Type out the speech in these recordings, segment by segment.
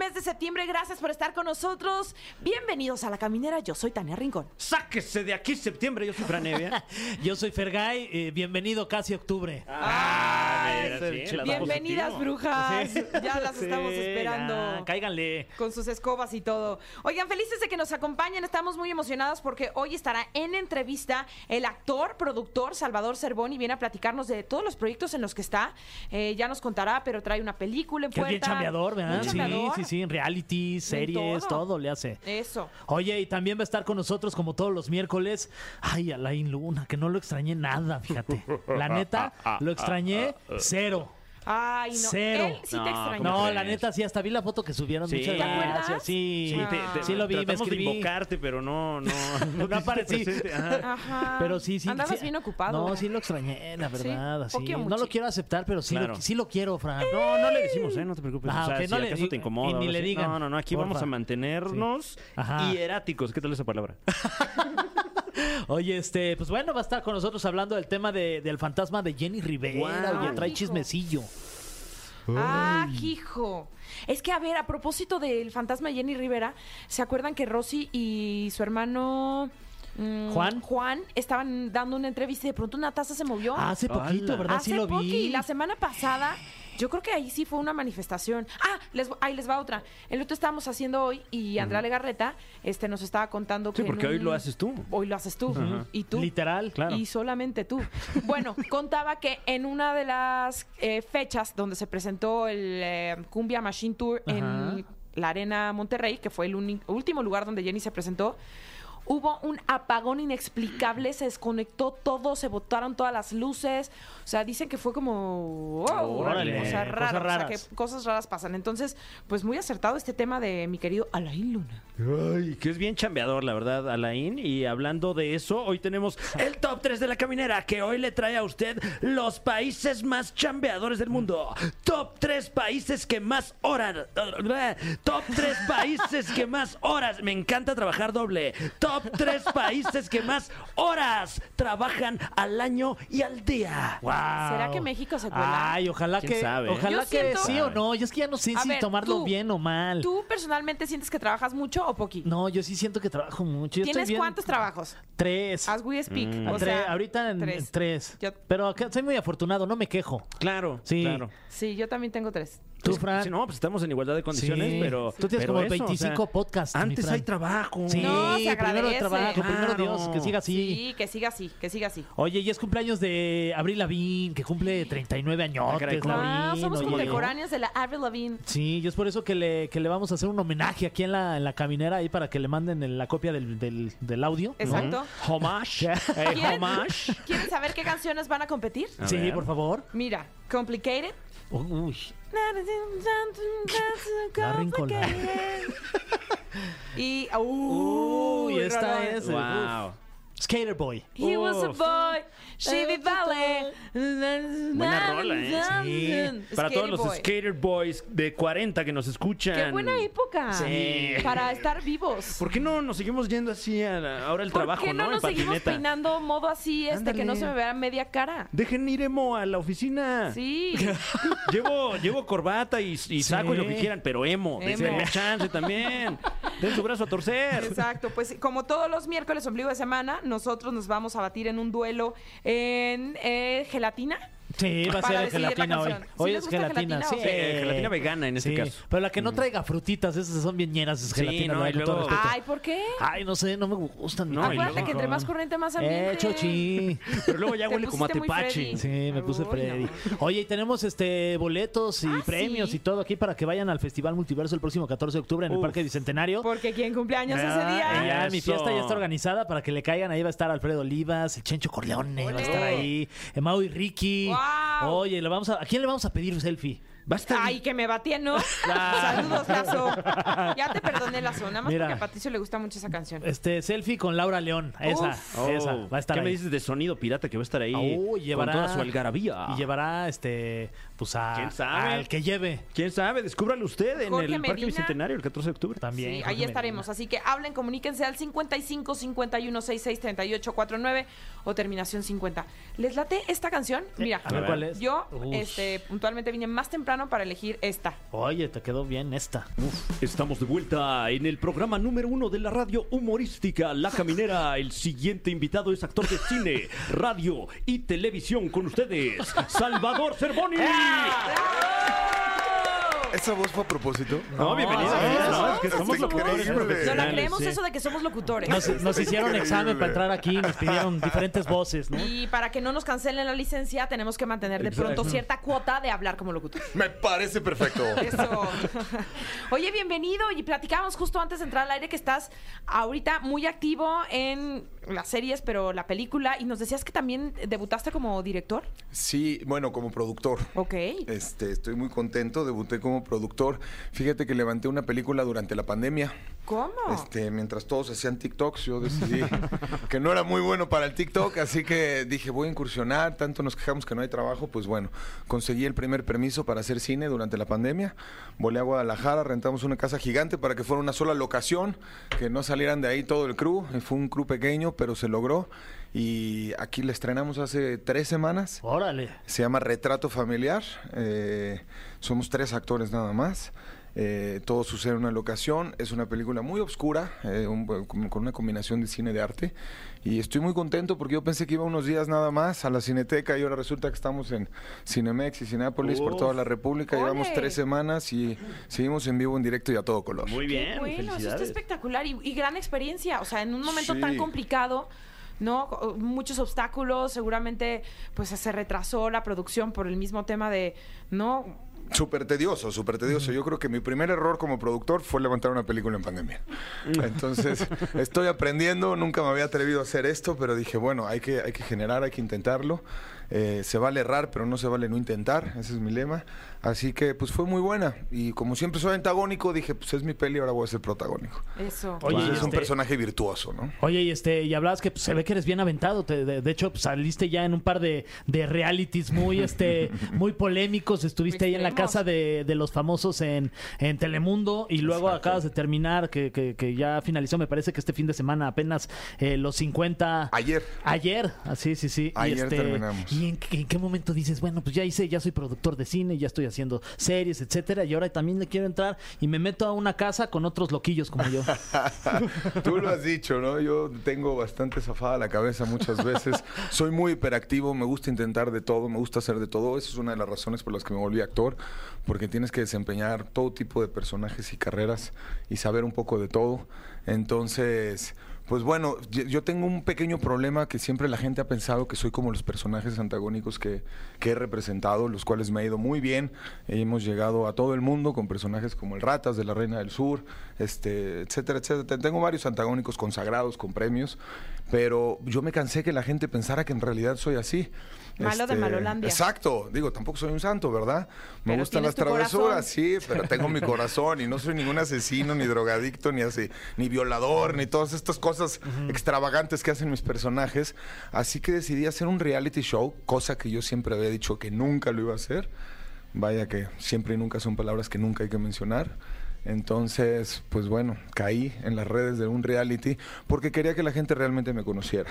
mes de septiembre. Gracias por estar con nosotros. Bienvenidos a La Caminera. Yo soy Tania Rincón. Sáquese de aquí septiembre, yo soy Fran Evia. Yo soy Fergay, eh, bienvenido casi octubre. Ah, mira, sí, Bienvenidas, positivo. brujas. Sí. Ya las Sí, estamos esperando. ya, cáiganle. Con sus escobas y todo. Oigan, felices de que nos acompañen. Estamos muy emocionadas porque hoy estará en entrevista el actor, productor Salvador Cervoni. Viene a platicarnos de todos los proyectos en los que está. Eh, ya nos contará, pero trae una película en Que es bien chambeador, ¿verdad? Muy Sí, chambeador. sí, sí, en reality, series, todo. todo. le hace. Eso. Oye, y también va a estar con nosotros como todos los miércoles. Ay, Alain Luna, que no lo extrañé nada, fíjate. La neta, lo extrañé cero. Ay, no. Cero. Él sí No, te extrañó. No, la neta, sí, hasta vi la foto que subieron. Sí. Muchas ¿Te gracias. Sí, Sí, te- te- sí lo vi, me tratamos de escribí. invocarte, pero no, no, No hiciste aparecí. presente. Ajá. Ajá. Pero sí, sí. Andabas sí. bien ocupado. No, sí lo extrañé, la Sí, verdad. así. No mucho. lo quiero aceptar, pero sí, Claro. lo, sí lo quiero, Fran. No, no le decimos, ¿eh? No te preocupes. Ah, o sea, ok, si no le acaso te incomoda. y ni o le así. digan, No, no, no. Aquí porfa. vamos a mantenernos Ajá. hieráticos. ¿Qué tal esa palabra? Oye, este, pues bueno, va a estar con nosotros hablando del tema de- del fantasma de Jenny Rivera. Guau. Oye, trae Hijo. chismecillo. Ah, hijo. Es que, a ver, a propósito del fantasma de Jenny Rivera, ¿se acuerdan que Rosy y su hermano mm, Juan. Juan estaban dando una entrevista y de pronto una taza se movió? Hace poquito. ¿verdad? Hace sí lo poqui, vi. la semana pasada, yo creo que ahí sí fue una manifestación. Ah, les, ahí les va otra. El otro estábamos haciendo hoy y Andrea Legarreta este, nos estaba contando Sí, que. en porque hoy lo haces tú. Hoy lo haces tú. Y tú. Literal. Claro. Y solamente tú. Bueno, contaba que en una de las eh, fechas donde se presentó el eh, Cumbia Machine Tour Ajá. en la Arena Monterrey, que fue el uni- último lugar donde Jenny se presentó, hubo un apagón inexplicable, se desconectó todo, se botaron todas las luces. O sea, dicen que fue como. wow, Órale, o sea, cosas raro, o sea, raras. que cosas raras pasan. Entonces, pues muy acertado este tema de mi querido Alain Luna. Ay, que es bien chambeador, la verdad, Alain. Y hablando de eso, hoy tenemos el top 3 de la caminera, que hoy le trae a usted los países más chambeadores del mundo. Top 3 países que más horas. Top 3 países que más horas. Me encanta trabajar doble. Top 3 países que más horas trabajan al año y al día. Wow. ¿Será que México se cuela? Ay, ojalá ¿Quién que. sabe? Ojalá Yo que siento- sí o no. Yo es que ya no sé A si ver, tomarlo tú- bien o mal. ¿Tú personalmente sientes que trabajas mucho o poquito? No, yo sí siento que trabajo mucho. Yo estoy ¿Tienes bien- cuántos trabajos? Tres. As we speak. Mm. O Tre- sea, ahorita en tres. tres. Yo- Pero acá soy muy afortunado, no me quejo. Claro, Sí. claro. Sí, yo también tengo tres. ¿Tú, Fran? sí, no, pues estamos en igualdad de condiciones, Sí. pero. Tú tienes pero como eso, 25 o sea, podcasts, mi Antes Fran. hay trabajo. Sí, No, se primero primero. Dios, que siga así. Sí, que siga así, que siga así. Oye, y es cumpleaños de Abril Lavín, que cumple 39 años. Ah. Ah, somos contemporáneos de la Avril Lavigne. Sí, y es por eso que le, que le vamos a hacer un homenaje aquí en la, en la caminera ahí para que le manden el- la copia del, del, del audio. ¿no? Exacto. Homage. Eh, ¿Quieren, homage. ¿Quieren saber qué canciones van a competir? A Sí, ver. por favor. Mira, Complicated. Uy, La rincola. y Uy, esta rolón. es. Wow. Skater Boy. He was a boy, she be ballet. Buena rola, ¿eh? Sí. Para todos los boy. skater boys de 40 que nos escuchan. Qué buena época Sí. para estar vivos. ¿Por qué no nos seguimos yendo así a la- ahora el trabajo, ¿Por qué no, no? nos seguimos patineta. peinando modo así, este, que no se me vea media cara? Dejen ir emo a la oficina. Sí. Llevo, llevo corbata y, y saco y lo que quieran, pero emo. Emo. Denme chance también. Den su brazo a torcer. Exacto, pues como todos los miércoles, ombligo de semana, nosotros nos vamos a batir en un duelo en eh, gelatina. Sí, va a Para ser decidir la gelatina hoy. canción. ¿Sí Hoy les es gusta gelatina, gelatina sí. o gelatina vegana en este Sí, caso. Pero la que no traiga frutitas, esas son bien llenas, es Sí, gelatina. no, ¿verdad? y Con todo luego- respeto. Ay, ¿por qué? Ay, no sé, no me gustan. No, y Acuérdate luego- que entre más corriente, más ambiente. Eh, chochi. Pero luego ya Te huele como a pusiste muy tepache. Freddy. Sí, me puse Uy, Freddy. no. Oye, y tenemos este boletos y Ah, premios sí. y todo aquí para que vayan al Festival Multiverso el próximo 14 de octubre en el Uf. Parque Bicentenario. Porque quien cumpleaños ese Ah, día. ya, mi Eso. fiesta ya está organizada para que le caigan. Ahí va a estar Alfredo Olivas, el Chencho Corleone va a Ole. estar ahí, Emao y Ricky. Oye, le vamos a, ¿a quién le vamos a pedir selfie? Va a estar. Ay, que me batía, ¿no? Saludos, Lazo. Ya te perdoné, Lazo. Nada más Mira. porque a Patricio le gusta mucho esa canción. Este, selfie con Laura León. Esa, Oh, esa. Va a estar ¿Qué ahí. me dices de sonido pirata que va a estar ahí Oh, llevará, con toda su algarabía? Y llevará, este, pues a, ¿Quién sabe? al que lleve. ¿Quién sabe? Descúbralo usted en Jorge el Parque Medina. Bicentenario el 14 de octubre. También. Sí, Jorge ahí Medina. estaremos. Así que hablen, comuníquense al 55 51 66 38 49 o terminación 50. ¿Les late esta canción? Mira, A ver cuál es. yo Ush. este, puntualmente vine más temprano para elegir esta. Oye, te quedó bien esta. Estamos de vuelta en el programa número uno de la radio humorística La Caminera. El siguiente invitado es actor de cine, radio y televisión con ustedes, Salvador Cervoni. ¿Esa voz fue a propósito? No, bienvenido. No, es que somos está locutores increíble. No creemos sí. eso de que somos locutores. Nos, nos hicieron examen para entrar aquí, nos pidieron diferentes voces, ¿no? Y para que no nos cancelen la licencia, tenemos que mantener de pronto cierta cuota de hablar como locutor. Me parece perfecto. Eso. Oye, bienvenido. Y platicábamos justo antes de entrar al aire que estás ahorita muy activo en las series, pero la película. Y nos decías que también debutaste como director. Sí, bueno, como productor. Ok. Este, estoy muy contento, debuté como productor. Fíjate que levanté una película durante la pandemia. ¿Cómo? Este, mientras todos hacían TikToks, yo decidí que no era muy bueno para el TikTok, así que dije, voy a incursionar, tanto nos quejamos que no hay trabajo, pues bueno, conseguí el primer permiso para hacer cine durante la pandemia. Volé a Guadalajara, rentamos una casa gigante para que fuera una sola locación, que no salieran de ahí todo el crew. Fue un crew pequeño, pero se logró. Y aquí la estrenamos hace tres semanas. Órale. Se llama Retrato Familiar. eh, somos tres actores nada más. eh, todo sucede en una locación. Es una película muy oscura, eh, un- con, una combinación de cine de arte. Y estoy muy contento porque yo pensé que iba unos días nada más a la Cineteca y ahora resulta que estamos en Cinemex y Cineápolis por toda la República. Llevamos ¡Ole! tres semanas y seguimos en vivo, en directo y a todo color. Muy Qué bien, bueno, eso está espectacular y, y gran experiencia. O sea, en un momento tan Sí. complicado. ¿No? Muchos obstáculos, seguramente pues se retrasó la producción por el mismo tema de, ¿no? Súper tedioso, súper tedioso. Yo creo que mi primer error como productor fue levantar una película en pandemia. Entonces, estoy aprendiendo, nunca me había atrevido a hacer esto, pero dije, bueno, hay que, hay que generar, hay que intentarlo. Eh, se vale errar, pero no se vale no intentar, ese es mi lema. Así que, pues fue muy buena. Y como siempre soy antagónico, dije, pues es mi peli, ahora voy a ser protagónico. Eso. Oye, Pues y es un este- personaje virtuoso, ¿no? Oye, y este, y hablabas que pues, se ve que eres bien aventado. te- de, de hecho, pues, saliste ya en un par de, de realities muy, este, muy polémicos. Estuviste ahí en la casa de, de los famosos en, en Telemundo y luego Exacto. acabas de terminar, que, que- que ya finalizó, me parece que este fin de semana apenas eh, los 50. Ayer. Ayer, así, sí, sí. Ayer y este, terminamos. ¿Y en, qué- en qué momento dices, bueno, pues ya hice, ya soy productor de cine, ya estoy haciendo series, etcétera, y ahora también le quiero entrar y me meto a una casa con otros loquillos como yo? Tú lo has dicho, ¿no? Yo tengo bastante zafada la cabeza muchas veces. Soy muy hiperactivo, me gusta intentar de todo, me gusta hacer de todo. Esa es una de las razones por las que me volví actor, porque tienes que desempeñar todo tipo de personajes y carreras y saber un poco de todo. Entonces, pues bueno, yo- tengo un pequeño problema que siempre la gente ha pensado que soy como los personajes antagónicos que, que he representado, los cuales me ha ido muy bien. Hemos llegado a todo el mundo con personajes como el Ratas de la Reina del Sur, este, etcétera, etcétera. Tengo varios antagónicos consagrados con premios, pero yo me cansé que la gente pensara que en realidad soy así. Este, Malo de Malolandia. Exacto, digo, tampoco soy un santo, ¿verdad? Me Pero gustan las travesuras, sí, pero tengo mi corazón y no soy ningún asesino, ni drogadicto, ni así, ni violador, ni todas estas cosas extravagantes que hacen mis personajes. Así que decidí hacer un reality show, cosa que yo siempre había dicho que nunca lo iba a hacer. Vaya que siempre y nunca son palabras que nunca hay que mencionar. Entonces, pues bueno, caí en las redes de un reality porque quería que la gente realmente me conociera.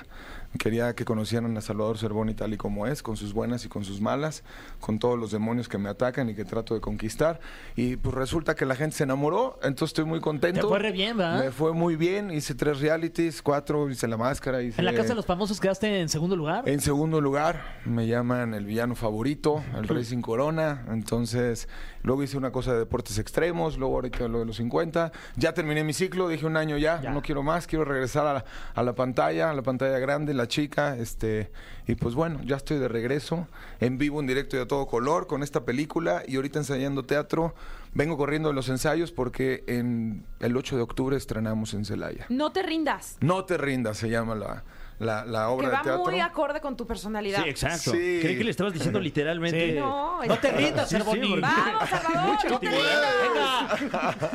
Quería que conocieran a Salvador Cervoni tal y como es, con sus buenas y con sus malas, con todos los demonios que me atacan y que trato de conquistar. Y pues resulta que la gente se enamoró, entonces estoy muy contento. Te fue re bien, ¿verdad? Me fue muy bien, hice tres realities, cuatro, hice La Máscara. Hice En la casa de los famosos quedaste en segundo lugar. en segundo lugar, me llaman el villano favorito, el Rey sin Corona. Entonces, luego hice una cosa de deportes extremos, luego ahorita lo de los 50. Ya terminé mi ciclo, dije un año ya, Ya. no quiero más, quiero regresar a la, a la pantalla, a la pantalla grande, la chica. este Y pues bueno, ya estoy de regreso, en vivo, en directo y a todo color, con esta película y ahorita ensayando teatro. Vengo corriendo de los ensayos porque en el 8 de octubre estrenamos en Celaya. No te rindas. No te rindas, se llama la, la, la Que obra de va teatro. muy acorde con tu personalidad. Sí, exacto. Sí. Creí que le estabas diciendo literalmente. Sí. No, No es- te rindas, Sí, sí, Cervoni. porque- Vamos, Salvador, no te rindas.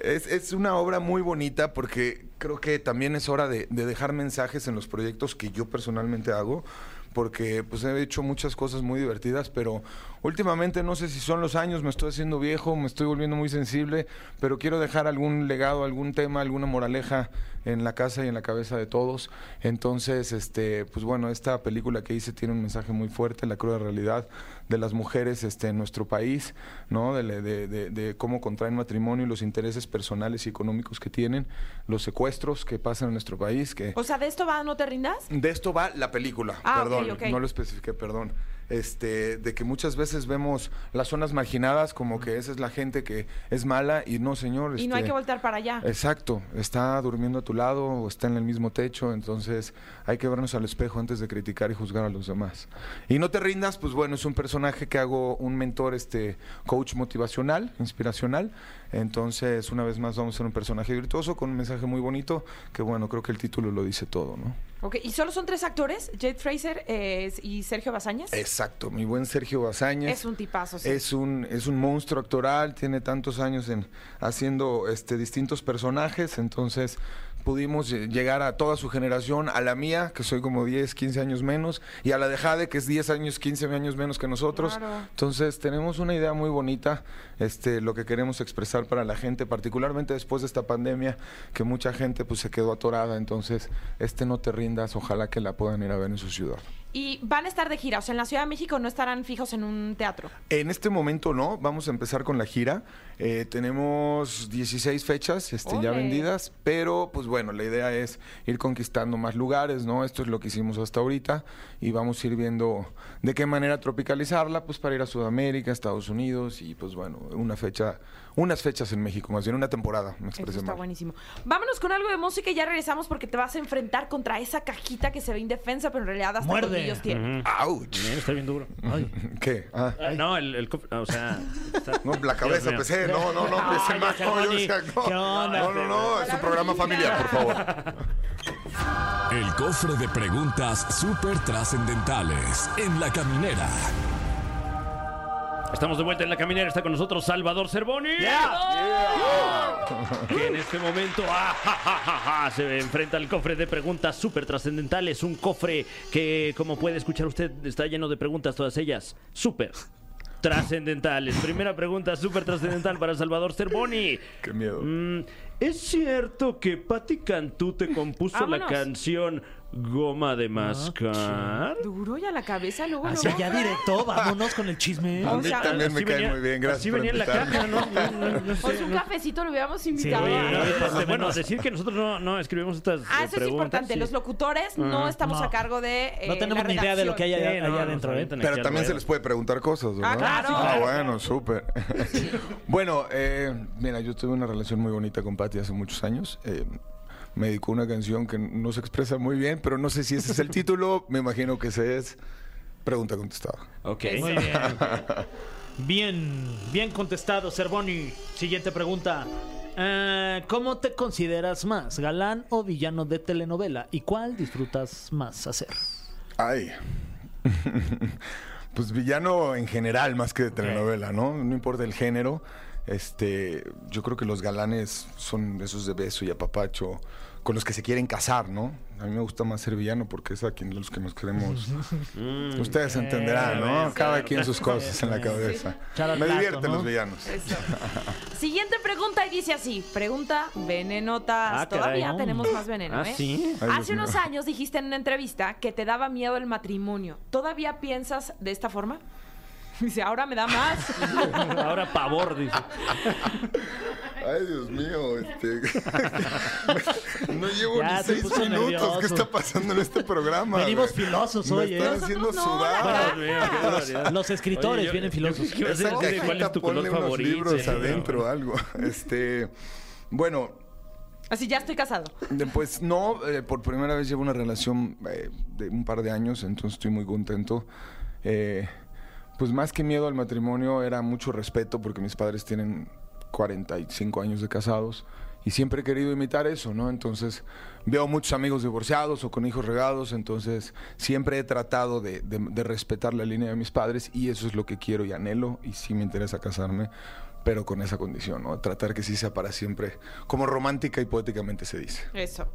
Es, es una obra muy bonita porque creo que también es hora de, de dejar mensajes en los proyectos que yo personalmente hago. Porque pues he hecho muchas cosas muy divertidas, pero últimamente no sé si son los años, me estoy haciendo viejo, me estoy volviendo muy sensible, pero quiero dejar algún legado, algún tema, alguna moraleja en la casa y en la cabeza de todos. Entonces, este, pues bueno, esta película que hice tiene un mensaje muy fuerte, la cruda realidad de las mujeres este, en nuestro país, ¿no? De, de- de- de cómo contraen matrimonio y los intereses personales y económicos que tienen, los secuestros que pasan en nuestro país, que O sea, ¿de esto va No te rindas? de esto va la película, Ah, ok, perdón, no lo especifiqué, perdón. Este, de que muchas veces vemos las zonas marginadas como que esa es la gente que es mala y no, señor. Y no hay este, que voltear para allá. Exacto, está durmiendo a tu lado o está en el mismo techo, entonces hay que vernos al espejo antes de criticar y juzgar a los demás. Y no te rindas, pues bueno, es un personaje que hago un mentor, este coach motivacional, inspiracional. Entonces, una vez más vamos a ser un personaje virtuoso con un mensaje muy bonito, que bueno, creo que el título lo dice todo, ¿no? Ok, ¿y solo son tres actores? Jade Fraser eh, y Sergio Bazañas. Exacto, mi buen Sergio Bazañez. Es un tipazo, sí. Es un, es un monstruo actoral, tiene tantos años en haciendo este distintos personajes, entonces pudimos lle- llegar a toda su generación, a la mía, que soy como 10, 15 años menos, y a la de Jade, que es 10 años, 15 años menos que nosotros. Claro. Entonces tenemos una idea muy bonita, este, lo que queremos expresar para la gente, particularmente después de esta pandemia, que mucha gente pues se quedó atorada, entonces este no te rindas, ojalá que la puedan ir a ver en su ciudad. Y van a estar de gira, o sea, en la Ciudad de México no estarán fijos en un teatro. En este momento no, vamos a empezar con la gira. Eh, tenemos 16 fechas este, ya vendidas, pero pues bueno, la idea es ir conquistando más lugares, ¿no? Esto es lo que hicimos hasta ahorita y vamos a ir viendo de qué manera tropicalizarla, pues para ir a Sudamérica, Estados Unidos y pues bueno, una fecha, unas fechas en México, más bien una temporada, me Eso expresé está mal. buenísimo. Vámonos con algo de música y ya regresamos porque te vas a enfrentar contra esa cajita que se ve indefensa, pero en realidad hasta Muerde. colmillos tiene. ¡Auch! Está bien duro. ¿Qué? Ah. Ah, no, el, el cofre- o sea. está- No, la cabeza, Dios mío. pues, eh, no, no, no, Ay, mal, no, yo decía, no, ¿qué onda? no, no, no, es un programa familiar, por favor. El cofre de preguntas súper trascendentales en la caminera. Estamos de vuelta en la caminera. Está con nosotros Salvador Cervoni. Que en este momento ah, ja, ja, ja, ja, se enfrenta al cofre de preguntas súper trascendentales. Un cofre que, como puede escuchar usted, está lleno de preguntas, todas ellas súper trascendentales. Primera pregunta súper trascendental para Salvador Cervoni. Qué miedo. Mm, ¿Es cierto que Patti Cantú te compuso la canción Goma de Mascar? Duro y a la cabeza, luego, Así luego. ya directo, vámonos con el chisme. A O mí sea, también me Así cae venía- muy bien, gracias Así por venía en la invitarme. caja, ¿no? No, no, sé, cafecito lo hubiéramos Sí, invitado. No, Este, este, bueno, decir que nosotros no, no escribimos estas Ah, eh, eso es preguntas, importante. sí. Los locutores no Ajá. estamos No. a cargo de. eh, No tenemos la ni idea de lo que hay allá, Sí, no, allá nos adentro, ¿eh? avientan aquí Pero al también se ruedo. les puede preguntar cosas, ¿verdad? claro. Sí, Ah, claro. bueno, súper. bueno, eh, mira, yo tuve una relación muy bonita con Hace muchos años. Eh, me dedicó una canción que no se expresa muy bien, pero no sé si ese es el título. Me imagino que ese es. Pregunta contestada. Ok. Muy bien. Bien, bien contestado, Cervoni. Siguiente pregunta. Eh, ¿Cómo te consideras más, galán o villano de telenovela? ¿Y cuál disfrutas más hacer? Ay. pues villano en general, más que de telenovela, ¿no? No importa el género. Este, yo creo que los galanes son esos de beso y apapacho con los que se quieren casar, ¿no? A mí me gusta más ser villano porque es a quien los que nos queremos. Mm. Ustedes entenderán, ¿no? Sí. Cada quien sus cosas en la cabeza. Me divierten ¿no? los villanos. Eso. Siguiente pregunta y dice así: Pregunta venenotas. Ah. Todavía tenemos más veneno, Ah, ¿eh? sí. Ay, Dios Hace unos mío. años dijiste en una entrevista que te daba miedo el matrimonio. ¿Todavía piensas de esta forma? Dice, ahora me da más. Ahora pavor, dice. Ay, Dios mío, este. no llevo Ya ni se seis puso minutos. nervioso. ¿Qué está pasando en este programa? Venimos güey? filosos Me hoy, ¿eh? están Nosotros haciendo no, sudar. Los escritores Oye, yo- vienen yo filosos. ser Esa de, ¿Cuál es tu ponle color unos favorito? libros adentro, algo. Este, bueno, Así, ya estoy casado. de- pues no, eh, por primera vez llevo una relación eh, de un par de años, entonces estoy muy contento. Eh, pues más que miedo al matrimonio era mucho respeto porque mis padres tienen 45 años de casados y siempre he querido imitar eso, ¿no? Entonces veo muchos amigos divorciados o con hijos regados, entonces siempre he tratado de, respetar la línea de mis padres y eso es lo que quiero y anhelo y sí me interesa casarme, pero con esa condición, ¿no? Tratar que sí sea para siempre, como romántica y poéticamente se dice. Eso.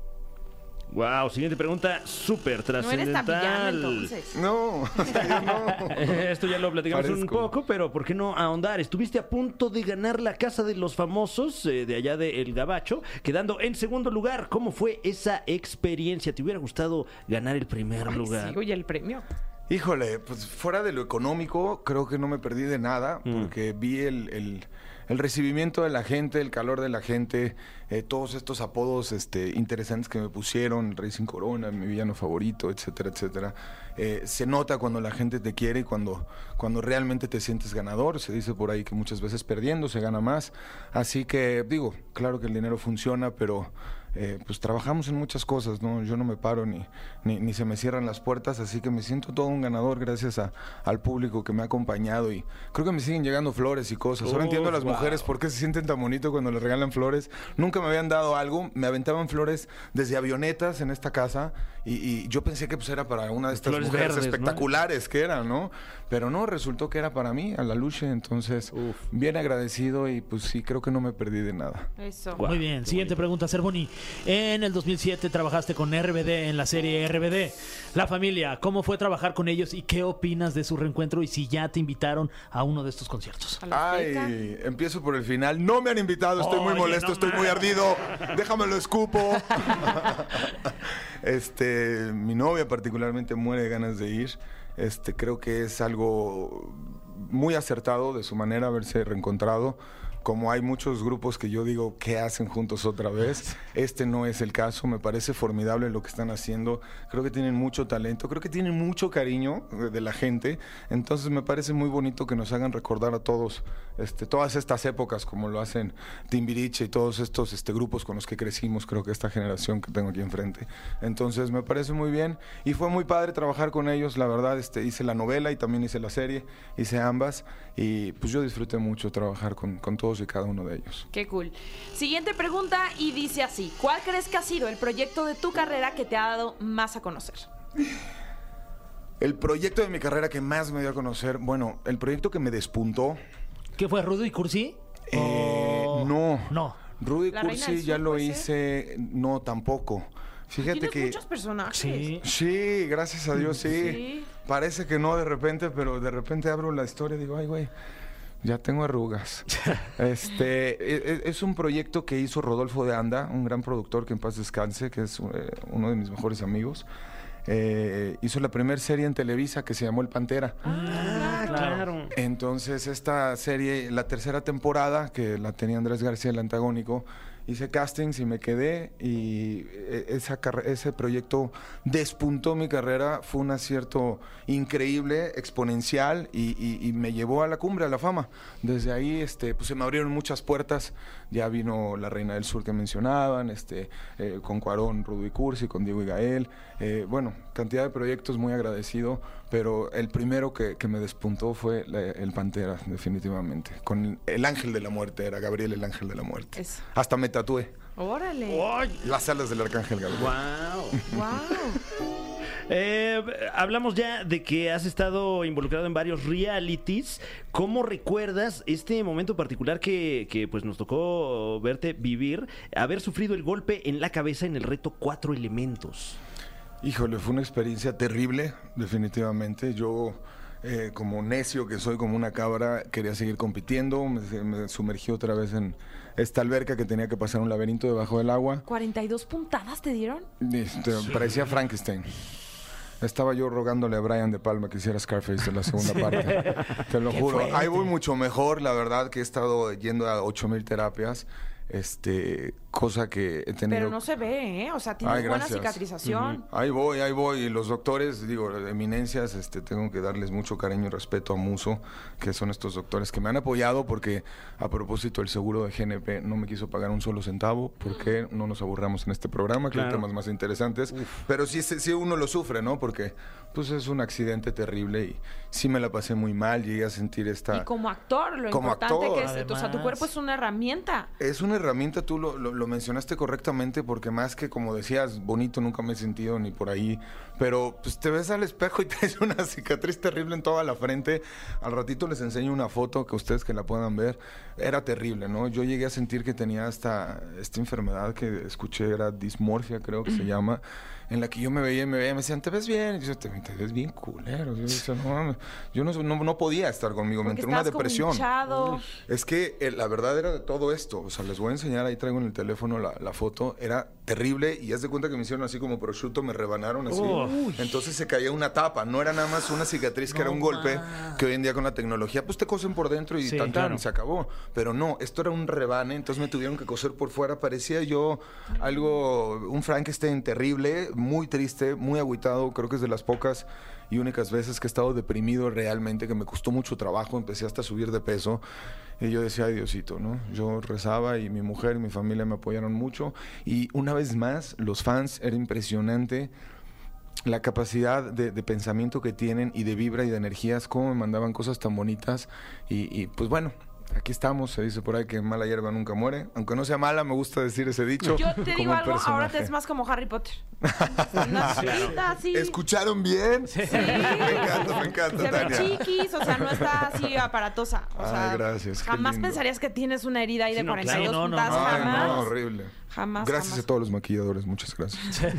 Wow, siguiente pregunta, súper No eres trascendental. entonces. No, no. Eh, Esto ya lo platicamos un poco, pero ¿por qué no ahondar? Estuviste a punto de ganar la Casa de los Famosos eh, de allá de El Gabacho, quedando en segundo lugar. ¿Cómo fue esa experiencia? ¿Te hubiera gustado ganar el primer Ay, lugar? sí, oye, el premio. Híjole, pues fuera de lo económico, creo que no me perdí de nada, Mm. porque vi el, el- el recibimiento de la gente, el calor de la gente, eh, todos estos apodos este, interesantes que me pusieron, Rey sin Corona, mi villano favorito, etcétera, etcétera. Eh, se nota cuando la gente te quiere y cuando, cuando realmente te sientes ganador. Se dice por ahí que muchas veces perdiendo se gana más. Así que digo, claro que el dinero funciona, pero eh, pues trabajamos en muchas cosas, ¿no? Yo no me paro ni, ni, ni se me cierran las puertas, así que me siento todo un ganador gracias a- al público que me ha acompañado y creo que me siguen llegando flores y cosas. Ahora entiendo a las wow. mujeres por qué se sienten tan bonito cuando les regalan flores. Nunca me habían dado algo, me aventaban flores desde avionetas en esta casa y, y yo pensé que pues era para una de estas Flores mujeres verdes, ¿no? espectaculares que eran, ¿no? Pero no, resultó que era para mí, a la lucha, entonces Uf. bien agradecido y pues sí, creo que no me perdí de nada. Eso. Guau, Muy bien, siguiente bonito. pregunta, Cervoni. En el 2007 trabajaste con RBD en la serie RBD. La familia, ¿cómo fue trabajar con ellos y qué opinas de su reencuentro y si ya te invitaron a uno de estos conciertos? Ay, empiezo por el final. No me han invitado, estoy muy molesto, no estoy muy ardido. Déjame lo escupo. este, mi novia particularmente muere de ganas de ir. Este, creo que es algo muy acertado de su manera haberse reencontrado. Como hay muchos grupos que yo digo que hacen juntos otra vez, este no es el caso. Me parece formidable lo que están haciendo. Creo que tienen mucho talento, creo que tienen mucho cariño de la gente. Entonces me parece muy bonito que nos hagan recordar a todos este, todas estas épocas, como lo hacen Timbiriche y todos estos este, grupos con los que crecimos. Creo que esta generación que tengo aquí enfrente. Entonces me parece muy bien y fue muy padre trabajar con ellos. La verdad, este, hice la novela y también hice la serie, hice ambas y pues yo disfruté mucho trabajar con, con todos y cada uno de ellos. Qué cool. Siguiente pregunta y dice así: ¿Cuál crees que ha sido el proyecto de tu carrera que te ha dado más a conocer? El proyecto de mi carrera que más me dio a conocer, bueno, el proyecto que me despuntó, ¿Qué fue, Rudo y Cursi? eh, ¿O- no. No. Rudy ¿La Reina Cursi ya lo hice, no, tampoco. Fíjate que... muchos personajes. Sí. Sí, gracias a Dios, sí. Sí. Parece que no de repente, pero de repente abro la historia y digo, ay, güey, ya tengo arrugas. este e- e- es un proyecto que hizo Rodolfo de Anda, un gran productor que en paz descanse, que es eh, uno de mis mejores amigos. Eh, hizo la primera serie en Televisa que se llamó El Pantera. Ah, claro. Entonces, esta serie, la tercera temporada, que la tenía Andrés García, el antagónico, hice castings y me quedé y eh, esa ese proyecto despuntó mi carrera, fue un acierto increíble, exponencial y, y- me llevó a la cumbre, a la fama. Desde ahí este, pues, se me abrieron muchas puertas, ya vino La Reina del Sur que mencionaban, este, eh, con Cuarón, Rudo y Cursi, con Diego y Gael, eh, bueno, cantidad de proyectos muy agradecido, pero el primero que, que me despuntó fue la- El Pantera, definitivamente, con El Ángel de la Muerte, era Gabriel el Ángel de la Muerte. Eso. Hasta me tatué Órale. ¡Ay! las alas del Arcángel Gabriel. ¡Wow! Wow. Eh, hablamos ya de que has estado involucrado en varios realities. ¿Cómo recuerdas este momento particular que, que, pues nos tocó verte vivir? Haber sufrido el golpe en la cabeza en el reto Cuatro Elementos. Híjole, fue una experiencia terrible, definitivamente. Yo, eh, como necio que soy, como una cabra, quería seguir compitiendo. Me, me sumergí otra vez en esta alberca que tenía que pasar un laberinto debajo del agua. ¿42 puntadas te dieron? Este, Parecía Frankenstein. Estaba yo rogándole a Brian De Palma que hiciera Scarface en la segunda parte. Te lo Qué juro. fuerte. Ahí voy mucho mejor, la verdad, que he estado yendo a 8000 terapias. Este, cosa que he tenido. Pero no se ve, ¿eh? O sea, tienes Ay, buena gracias. cicatrización. Ahí voy, ahí voy. Y los doctores, digo, eminencias, este, tengo que darles mucho cariño y respeto a Muso, que son estos doctores que me han apoyado porque, a propósito, el seguro de GNP no me quiso pagar un solo centavo. porque no nos aburramos en este programa? Que hay Claro. temas más interesantes. Pero sí, sí uno lo sufre, ¿no? Porque, pues, es un accidente terrible y sí me la pasé muy mal. Llegué a sentir esta... Y como actor, lo Como importante actor, que es, o sea, tu cuerpo es una herramienta. Es una herramienta, tú lo, lo- lo mencionaste correctamente porque más que como decías, bonito nunca me he sentido ni por ahí, pero pues te ves al espejo y traes una cicatriz terrible en toda la frente. Al ratito les enseño una foto que ustedes que la puedan ver. Era terrible, ¿no? Yo llegué a sentir que tenía hasta esta enfermedad que escuché, era dismorfia creo que se llama, en la que yo me veía y me veía, me decían, te ves bien, y yo, te, te ves bien culero. Yo, decía, no, mames". yo no, no, no podía estar conmigo, me entró una como depresión. Es que eh, la verdad era de todo esto. O sea, les voy a enseñar, ahí traigo en el teléfono la, la foto. Era terrible y haz de cuenta que me hicieron así como prosciutto, me rebanaron así. Entonces se caía una tapa. No era nada más una cicatriz que era un golpe que hoy en día con la tecnología pues te cosen por dentro y Sí, tan, tan, claro. se acabó. Pero no, esto era un rebane, entonces me tuvieron que coser por fuera. Parecía yo algo, un Frankenstein terrible, muy triste, muy agüitado. Creo que es de las pocas y únicas veces que he estado deprimido realmente, que me costó mucho trabajo, empecé hasta a subir de peso. Y yo decía, ay Diosito, ¿no? Yo rezaba y mi mujer y mi familia me apoyaron mucho. Y una vez más, los fans, era impresionante la capacidad de, pensamiento que tienen y de vibra y de energías, cómo me mandaban cosas tan bonitas. Y, pues bueno, aquí estamos. Se dice por ahí que mala hierba nunca muere. Aunque no sea mala, me gusta decir ese dicho. Yo te como digo algo, ahora te personaje. es más como Harry Potter. Una chiquita así. ¿Escucharon bien? Sí. Me encanta, me encanta, Se ve Tania. chiquis, o sea, no está así aparatosa. O Ay, sea, gracias, qué Jamás pensarías que tienes una herida ahí de no, 42 claro, no, no, no. Ay, jamás. no, horrible. Jamás, Gracias jamás. a todos los maquilladores, muchas gracias.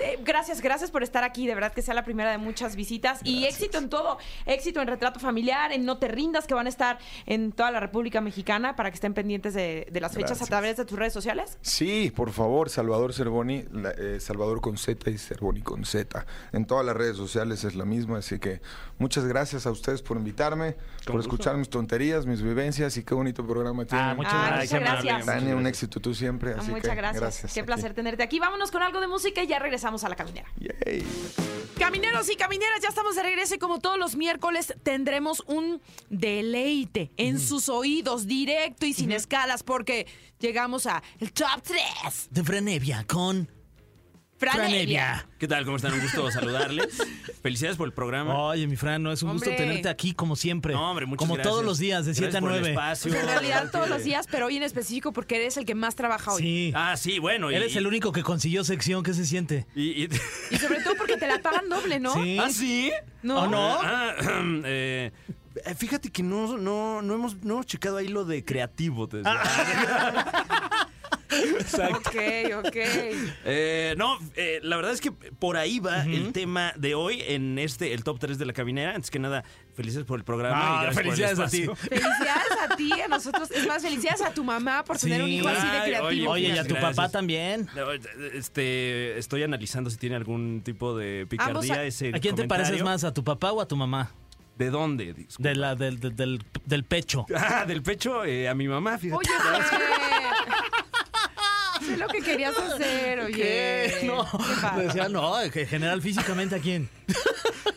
Eh, gracias, gracias por estar aquí. De verdad que sea la primera de muchas visitas. Y éxito en todo. Éxito en Retrato Familiar, en No Te Rindas, que van a estar en toda la República Mexicana para que estén pendientes de, de las fechas Gracias. a través de tus redes sociales. Sí, por favor, Salvador Cervoni, la- eh, Salvador con Z y Cervoni con Z. En todas las redes sociales es la misma, así que muchas gracias a ustedes por invitarme, por escuchar mis tonterías, mis vivencias y qué bonito programa tienen. Ah, muchas Ah, gracias. muchas gracias. Tania, un éxito tú siempre, así Muchas que gracias. gracias. Qué placer tenerte aquí. Vámonos con algo de música y ya regresamos a la caminera. Yay. Camineros y camineras, ya estamos de regreso y como todos los miércoles tendremos un deleite en sus oídos, directo y sin escalas, porque llegamos a el top 3. De Frenevia con Franevia. ¿Qué tal? ¿Cómo están? Un gusto saludarles. Felicidades por el programa. Oye, mi Fran, no es un gusto tenerte aquí como siempre. No, hombre, muchas Como gracias. todos los días, de 7 a Gracias por el 9. espacio. Pues en realidad todos los días, pero hoy en específico porque eres el que más trabaja hoy. Sí. Ah, sí, bueno. y- Eres el único que consiguió sección. ¿Qué se siente? y- y- Y sobre todo porque te la pagan doble, ¿no? Sí. ¿Ah, sí? ¿No? ¿O no? Ah, eh, eh, fíjate que no, no, no, hemos, no hemos checado ahí lo de creativo. te decía. Ok, ok. Eh, no, eh, la verdad es que por ahí va el tema de hoy en este, el top 3 de la caminera. Antes que nada, felices por el programa. Ah, y gracias por el felicidades a ti. Felicidades a ti, a nosotros. Es más, felicidades a tu mamá por tener un hijo así de creativo. Oye, y a tu gracias. papá también. Este, estoy analizando si tiene algún tipo de picardía a- ese ¿A quién te pareces más? ¿A tu papá o a tu mamá? ¿De dónde? De la, del, del, del, del pecho. Ah, del pecho eh, a mi mamá, fíjate. Oye. Sé lo que querías hacer, oye. No, Qué decía, no, que general físicamente a quién.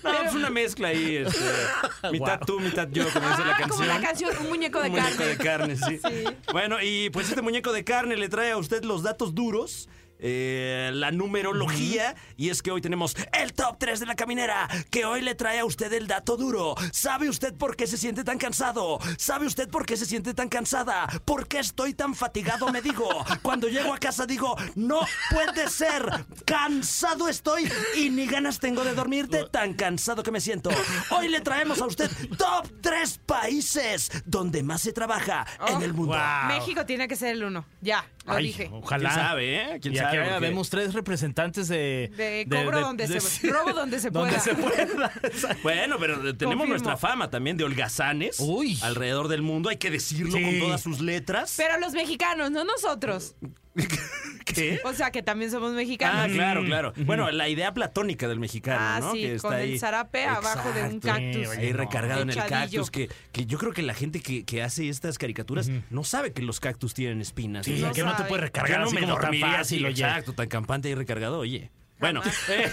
No, pues una mezcla ahí, este, mitad Guau. tú, mitad yo, como dice la Ah, canción. como la canción, un muñeco de Un muñeco carne. de carne, sí. Sí. Bueno, y pues este muñeco de carne le trae a usted los datos duros. Eh, la numerología y es que hoy tenemos el top 3 de la caminera que hoy le trae a usted el dato duro ¿sabe usted por qué se siente tan cansado? ¿sabe usted por qué se siente tan cansada? ¿por qué estoy tan fatigado? me digo cuando llego a casa digo no puede ser cansado estoy y ni ganas tengo de dormir de tan cansado que me siento hoy le traemos a usted top 3 países donde más se trabaja en el mundo. México tiene que ser el uno. Ya, lo Ay, dije. Ojalá. ¿Quién sabe, eh? ¿Quién y sabe? aquí vemos tres representantes de... De cobro donde se- robo donde se Donde pueda. se pueda. Bueno, pero tenemos Confirmo. nuestra fama también de holgazanes Uy. alrededor del mundo. Hay que decirlo Sí. con todas sus letras. Pero los mexicanos, no nosotros. ¿Qué? O sea, que también somos mexicanos. Ah, claro, claro. Bueno, la idea platónica del mexicano, Ah, ¿no? sí, que está con ahí. el zarape abajo de un cactus. Sí, Ahí recargado en el cactus, que, que yo creo que la gente que, que hace estas caricaturas no sabe que los cactus tienen espinas. Sí, sea, No que no te sabe. puedes recargar yo no así me como tan fácil, oye. exacto, tan campante y recargado, oye. Bueno, eh,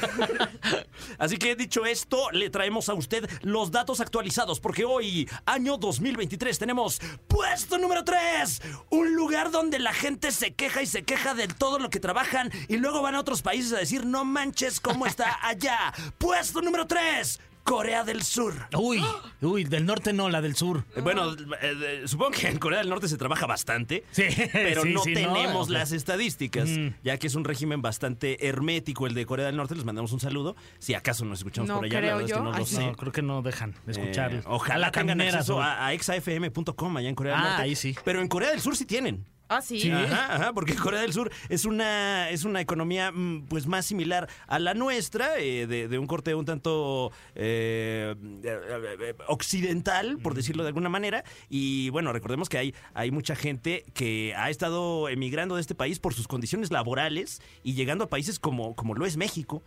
así que dicho esto, le traemos a usted los datos actualizados, porque hoy, año 2023, tenemos puesto número 3, un lugar donde la gente se queja y se queja de todo lo que trabajan y luego van a otros países a decir, no manches cómo está allá. Puesto número 3, Corea del Sur. Uy, uy, del norte no, la del sur. Eh, Bueno, eh, eh, supongo que en Corea del Norte se trabaja bastante, Sí, pero sí, no sí, tenemos no, las estadísticas, Mm. ya que es un régimen bastante hermético el de Corea del Norte. Les mandamos un saludo. Si acaso nos escuchamos No por allá, la creo verdad es que yo. no lo sé. No, creo que no dejan de escuchar. Eh, ojalá la tengan acceso a exafm.com allá en Corea del Ah, Norte. ahí sí. Pero en Corea del Sur sí tienen. Ah, sí. Sí. Ajá, ajá, porque Corea del Sur es una, es una economía mm, pues más similar a la nuestra, eh, de, de un corte un tanto eh, eh, occidental, por decirlo de alguna manera. Y bueno, recordemos que hay, hay mucha gente que ha estado emigrando de este país por sus condiciones laborales y llegando a países como, como lo es México.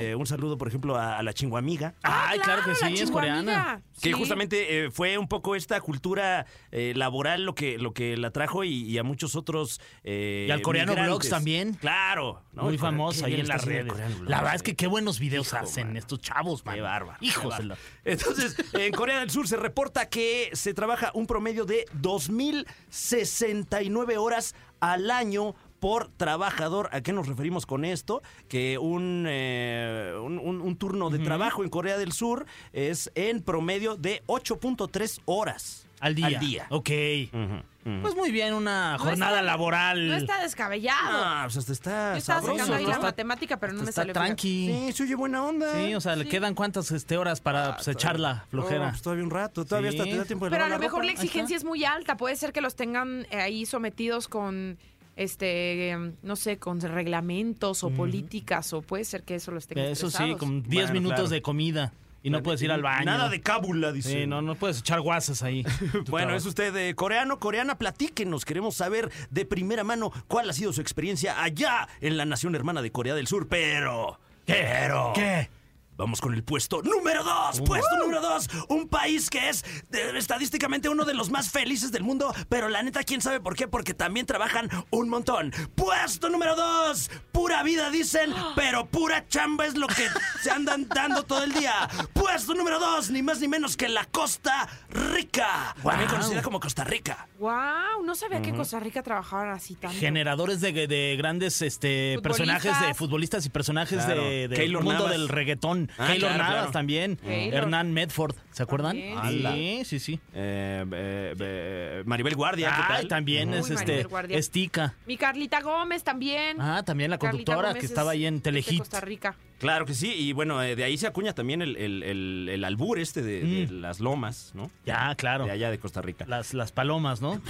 Eh, un saludo, por ejemplo, a, a la chinguamiga. Ay, claro, que sí, es coreana. Que Sí. justamente eh, fue un poco esta cultura eh, laboral lo que, lo que la trajo y, y a muchos otros. eh, Y al coreano migrantes. Vlogs también. Claro. ¿no? Muy famoso ahí en las redes. La verdad es que qué buenos videos Hijo, hacen man. estos chavos, man. Qué bárbaro. Hijos bárbaro. Entonces, en Corea del Sur se reporta que se trabaja un promedio de 2.069 horas al año por trabajador. ¿A qué nos referimos con esto? Que un, eh, un, un- un turno de trabajo en Corea del Sur es en promedio de 8.3 horas Al día. Al día. Ok. Ujú, Pues muy bien, una No jornada está- laboral. No está descabellado. Ah, pues hasta está Yo estaba sabroso, sacando ahí ¿no? la matemática, pero no me está salió. fíjate. tranqui. Sí, se oye buena onda. Sí, o sea, le Sí. quedan cuántas este, horas para pues, echar la No, flojera. pues todavía un rato, todavía Sí. hasta te da tiempo de Pero a lo la mejor ropa. la exigencia es muy alta. Puede ser que los tengan eh, ahí sometidos con, este, no sé, con reglamentos o políticas, o puede ser que eso los tenga Eso sí, con 10 Bueno, minutos claro. de comida. Y no puedes ir al baño. Nada de cábula, dice. Sí, no, no puedes echar guasas ahí. Bueno, es usted eh, coreano, coreana, platíquenos. Queremos saber de primera mano cuál ha sido su experiencia allá en la nación hermana de Corea del Sur. Pero, pero, ¿Qué? Vamos con el puesto número dos. Puesto número dos. Un país que es eh, estadísticamente uno de los más felices del mundo. Pero la neta, ¿quién sabe por qué? Porque también trabajan un montón. Puesto número dos. Pura vida, dicen. Pero pura chamba es lo que se andan dando todo el día. Puesto número dos. Ni más ni menos que la Costa Rica. También conocida como Costa Rica. Wow, no sabía que Costa Rica trabajaba así tanto. Generadores de, de grandes este, personajes de futbolistas y personajes Claro. de, del Keylor mundo Navas. del reggaetón. Ah, Keylor claro, Navas claro. también. Keylor. Hernán Medford, ¿se acuerdan? Sí, sí, sí. Eh, eh, eh, Maribel Guardia, ¿qué tal? también Uy, es este Maribel Guardia. Estica. Mi Carlita Gómez también. Ah, también la Carlita conductora Gómez que es estaba ahí en de Telehit. Costa Rica. Claro que sí, y bueno, eh, de ahí se acuña también el, el- el- el albur este de, de Mm. las lomas, ¿no? Ya, claro. De allá de Costa Rica. Las, las palomas, ¿no?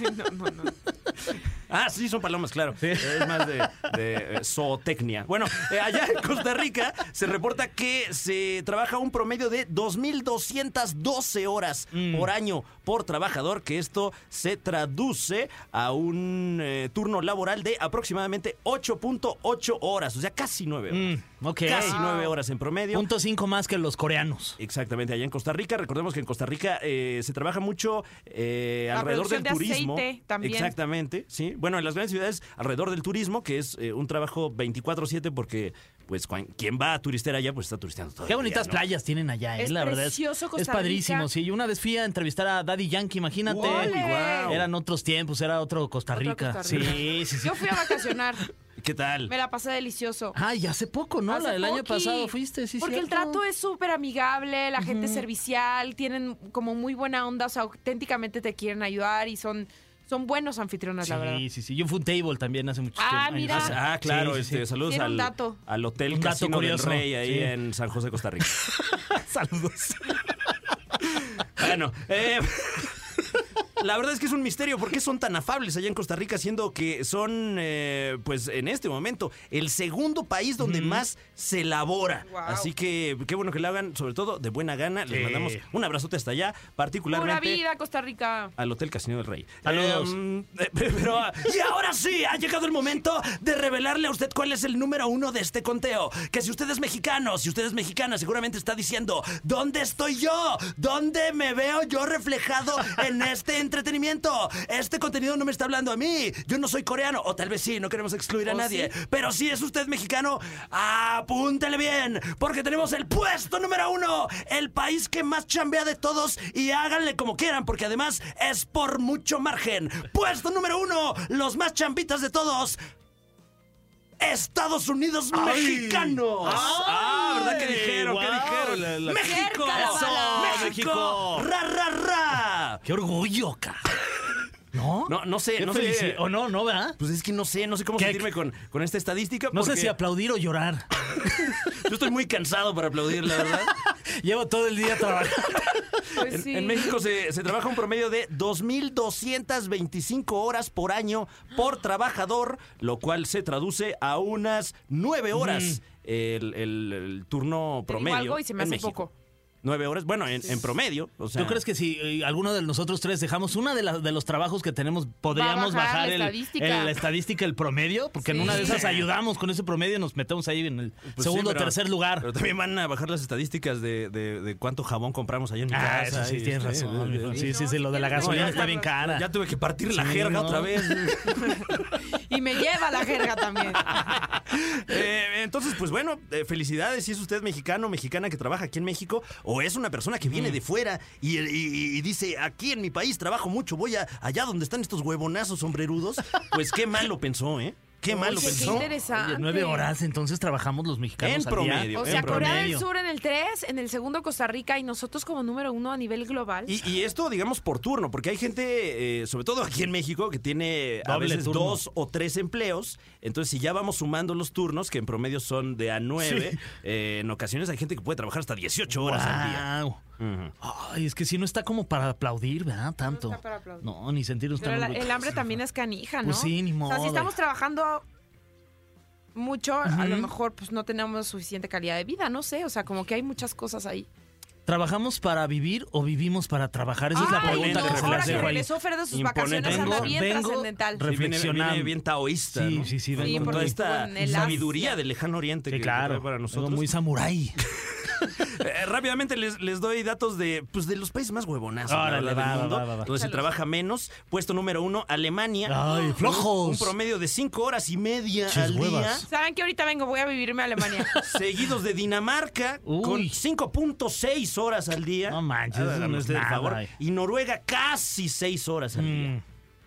no, no, no. Ah, sí, son palomas, claro. Es más de, de, eh, zootecnia. Bueno, eh, allá en Costa Rica se reporta que se trabaja un promedio de 2.212 horas Mm. por año por trabajador, que esto se traduce a un eh, turno laboral de aproximadamente 8.8 horas, o sea, casi 9 horas. Mm, ok. Casi 9 horas en promedio. Punto cinco más que los coreanos. Exactamente, allá en Costa Rica. Recordemos que en Costa Rica eh, se trabaja mucho eh, La alrededor del de turismo. aceite también. Exactamente, sí. Bueno, en las grandes ciudades alrededor del turismo, que es eh, un trabajo 24/7 porque pues quien va a turistear allá pues está turisteando todo Qué el día, bonitas ¿no? playas tienen allá, eh, Es la verdad. Es, precioso es Costa padrísimo. Rica. Sí, yo una vez fui a entrevistar a Daddy Yankee, imagínate. Guau. Eran otros tiempos, era otro Costa Otro Rica. Costa Rica. Sí, sí, sí. Yo fui a vacacionar. ¿Qué tal? Me la pasé delicioso. Ay, hace poco, ¿no? Hace La- el año pasado fuiste, sí, Porque el trato es súper amigable, la gente es servicial, tienen como muy buena onda, o sea, auténticamente te quieren ayudar y son, son buenos anfitriones, la verdad. Sí, sí, sí. Yo fui un table también hace muchos Ah, años. mira. Ah, claro, Sí, sí, este, sí. saludos al, dato. al Hotel Un Casino del Rey ahí sí. en San José, Costa Rica. Saludos. Bueno, eh, la verdad es que es un misterio. ¿Por qué son tan afables allá en Costa Rica, siendo que son, eh, pues en este momento, el segundo país donde más se labora? Guau. Así que qué bueno que lo hagan, sobre todo de buena gana. Les mandamos un abrazote hasta allá, Pura particularmente. vida, Costa Rica. Al Hotel Casino del Rey. Saludos. Eh, eh, pero, y ahora sí, ha llegado el momento de revelarle a usted cuál es el número uno de este conteo. Que si usted es mexicano, si usted es mexicana, seguramente está diciendo, ¿dónde estoy yo? ¿Dónde me veo yo reflejado en este entretenimiento? Este contenido no me está hablando a mí. Yo no soy coreano, o tal vez sí, no queremos excluir a ¿O nadie. sí? Pero si es usted mexicano, apúntele bien, porque tenemos el puesto número uno, el país que más chambea de todos y háganle como quieran, porque además es por mucho margen. Puesto número uno, los más chambitas de todos. Estados Unidos mexicanos. Ah, ¿verdad? ¿Qué dijeron? ¿Qué dijeron? la- la- ¡México! La. ¡México! ¡Ra, ra, ra! ¡Qué orgullo, ca! ¿No? No, no sé, Qué no sé. felici- ¿O no, no, verdad? Pues es que no sé, no sé cómo ¿Qué? sentirme con, con esta estadística. No sé porque si aplaudir o llorar. Yo estoy muy cansado para aplaudir, la verdad. Llevo todo el día trabajando. Pues En, sí. en México se, se trabaja un promedio de 2.225 horas por año por trabajador, lo cual se traduce a unas 9 horas el, el- el turno Te digo promedio. algo y se me en hace México. poco. Nueve horas, bueno, en, en promedio. O sea, ¿Tú crees que si eh, alguno de nosotros tres dejamos uno de, las- de los trabajos que tenemos, podríamos bajar bajar la el, estadística. el- la estadística, el promedio? Porque en una de esas ayudamos con ese promedio y nos metemos ahí en el Pues sí, segundo o tercer lugar. Pero también van a bajar las estadísticas de, de- de cuánto jabón compramos allá en mi Ah, casa. eso sí, y- tienes sí, razón. sí, mijo. sí. Sí, sí, sí, lo de la gasolina está bien cara. Ya tuve que partir la Sí, jerga ¿no? otra vez. Y me lleva la jerga también. Eh, entonces, pues bueno, eh, felicidades si es usted mexicano o mexicana que trabaja aquí en México o es una persona que viene de fuera y, y- y dice, aquí en mi país trabajo mucho, voy a, allá donde están estos huevonazos sombrerudos. Pues qué mal lo pensó, ¿eh? Qué mal lo Oye, qué pensó. interesante. Oye, nueve horas, entonces trabajamos los mexicanos En al día. promedio, O en sea, Corea del. Sur en el 3, en el segundo Costa Rica y nosotros como número uno a nivel global. Y, y esto, digamos, por turno, porque hay gente, eh, sobre todo aquí en México, que tiene a veces turno. dos o tres empleos. Entonces, si ya vamos sumando los turnos, que en promedio son de a nueve, Sí. eh, en ocasiones hay gente que puede trabajar hasta 18 horas al día. Ay, es que si no está como para aplaudir, ¿verdad? Tanto. está para aplaudir. No, ni sentirnos Pero tan la- el hambre también es canija, ¿no? Pues sí, ni O sea, modo. si estamos trabajando mucho, a lo mejor pues no tenemos suficiente calidad de vida, no sé, o sea, como que hay muchas cosas ahí. ¿Trabajamos para vivir o vivimos para trabajar? Esa es la Ay, pregunta no, que se ahora les que dejo ahí. regresó Fer de sus Imponente. vacaciones anda Vengo- bien vengo trascendental. re- Sí, viene, Reflexionando. viene bien taoísta. Sí, ¿no? sí, sí, Sí, vengo Con porque toda esta sabiduría del lejano oriente Sí, que, claro. para Vengo nosotros. muy samurái. Eh, rápidamente les, les doy datos de, pues, de los países más huevonazos Órale, del va, mundo, va, va, va. donde se trabaja menos. Puesto número uno, Alemania. Ay, Un- flojos. Un, promedio de cinco horas y media Chis al día. ¿Saben que ahorita vengo? Voy a vivirme a Alemania. Seguidos de Dinamarca Uy. con 5.6 horas al día. No manches, no es nada, favor. ay. Y Noruega casi 6 horas al día. Mm.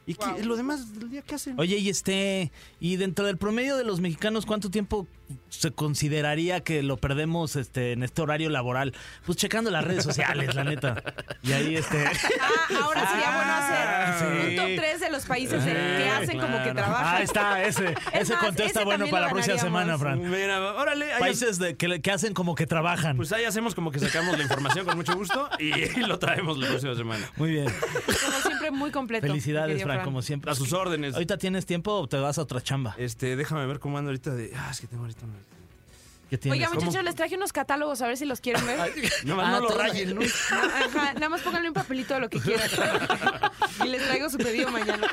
¿Y qué- lo demás del día qué hacen? Oye, y este, y dentro del promedio de los mexicanos, ¿cuánto tiempo se consideraría que lo perdemos este en este horario laboral? Pues checando las redes sociales, la neta. Y ahí este. Ah, ahora sería bueno hacer sí. un top 3 de los países de- que hacen como que claro. trabajan. Ah, está, ese. Es ese más, contesta ese bueno para la próxima semana. Fran. Mira, órale. Países de, que, que hacen como que trabajan. Pues ahí hacemos como que sacamos la información con mucho gusto y, lo traemos la próxima semana. Muy bien. Como siempre, muy completo. Felicidades, querido Fran, como siempre. A sus órdenes. Ahorita tienes tiempo o te vas a otra chamba. Este, déjame ver cómo ando ahorita de. Ah, es que tengo ahorita. una- ¿Qué tienes? Oiga, muchachos, les traje unos catálogos a ver si los quieren ver. No más Ah, no lo rayen, ¿no? Ajá, nada más pónganle un papelito de lo que quieran. Y les traigo su pedido mañana.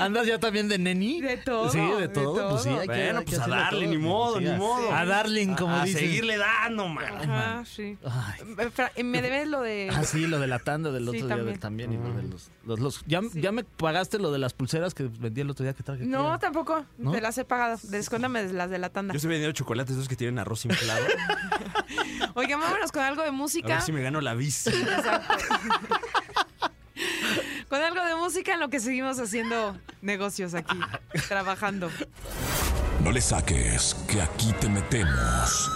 ¿Andas ya también de neni? De todo, Sí, de de todo. Pues sí, hay que, Bueno, hay que pues a darle, todo. ni modo, Sí, ni a- modo. A darling, como a dicen. seguirle dando, man. Ajá, sí. Ay. Me debes lo de. Ah, sí, lo de la tanda del Sí, otro día también. también. y lo de los, los- los- ¿ya, ya me pagaste lo de las pulseras que vendí el otro día que traje? aquí? No, tampoco. ¿No? Te las he pagado. Descuéntame de las de la tanda. Yo estoy vendiendo chocolates esos que tienen arroz inflado. Oigan, vámonos con algo de A música. ver si me gano la bici. Exacto. Con algo de música en lo que seguimos haciendo negocios aquí, trabajando. No le saques, que aquí te metemos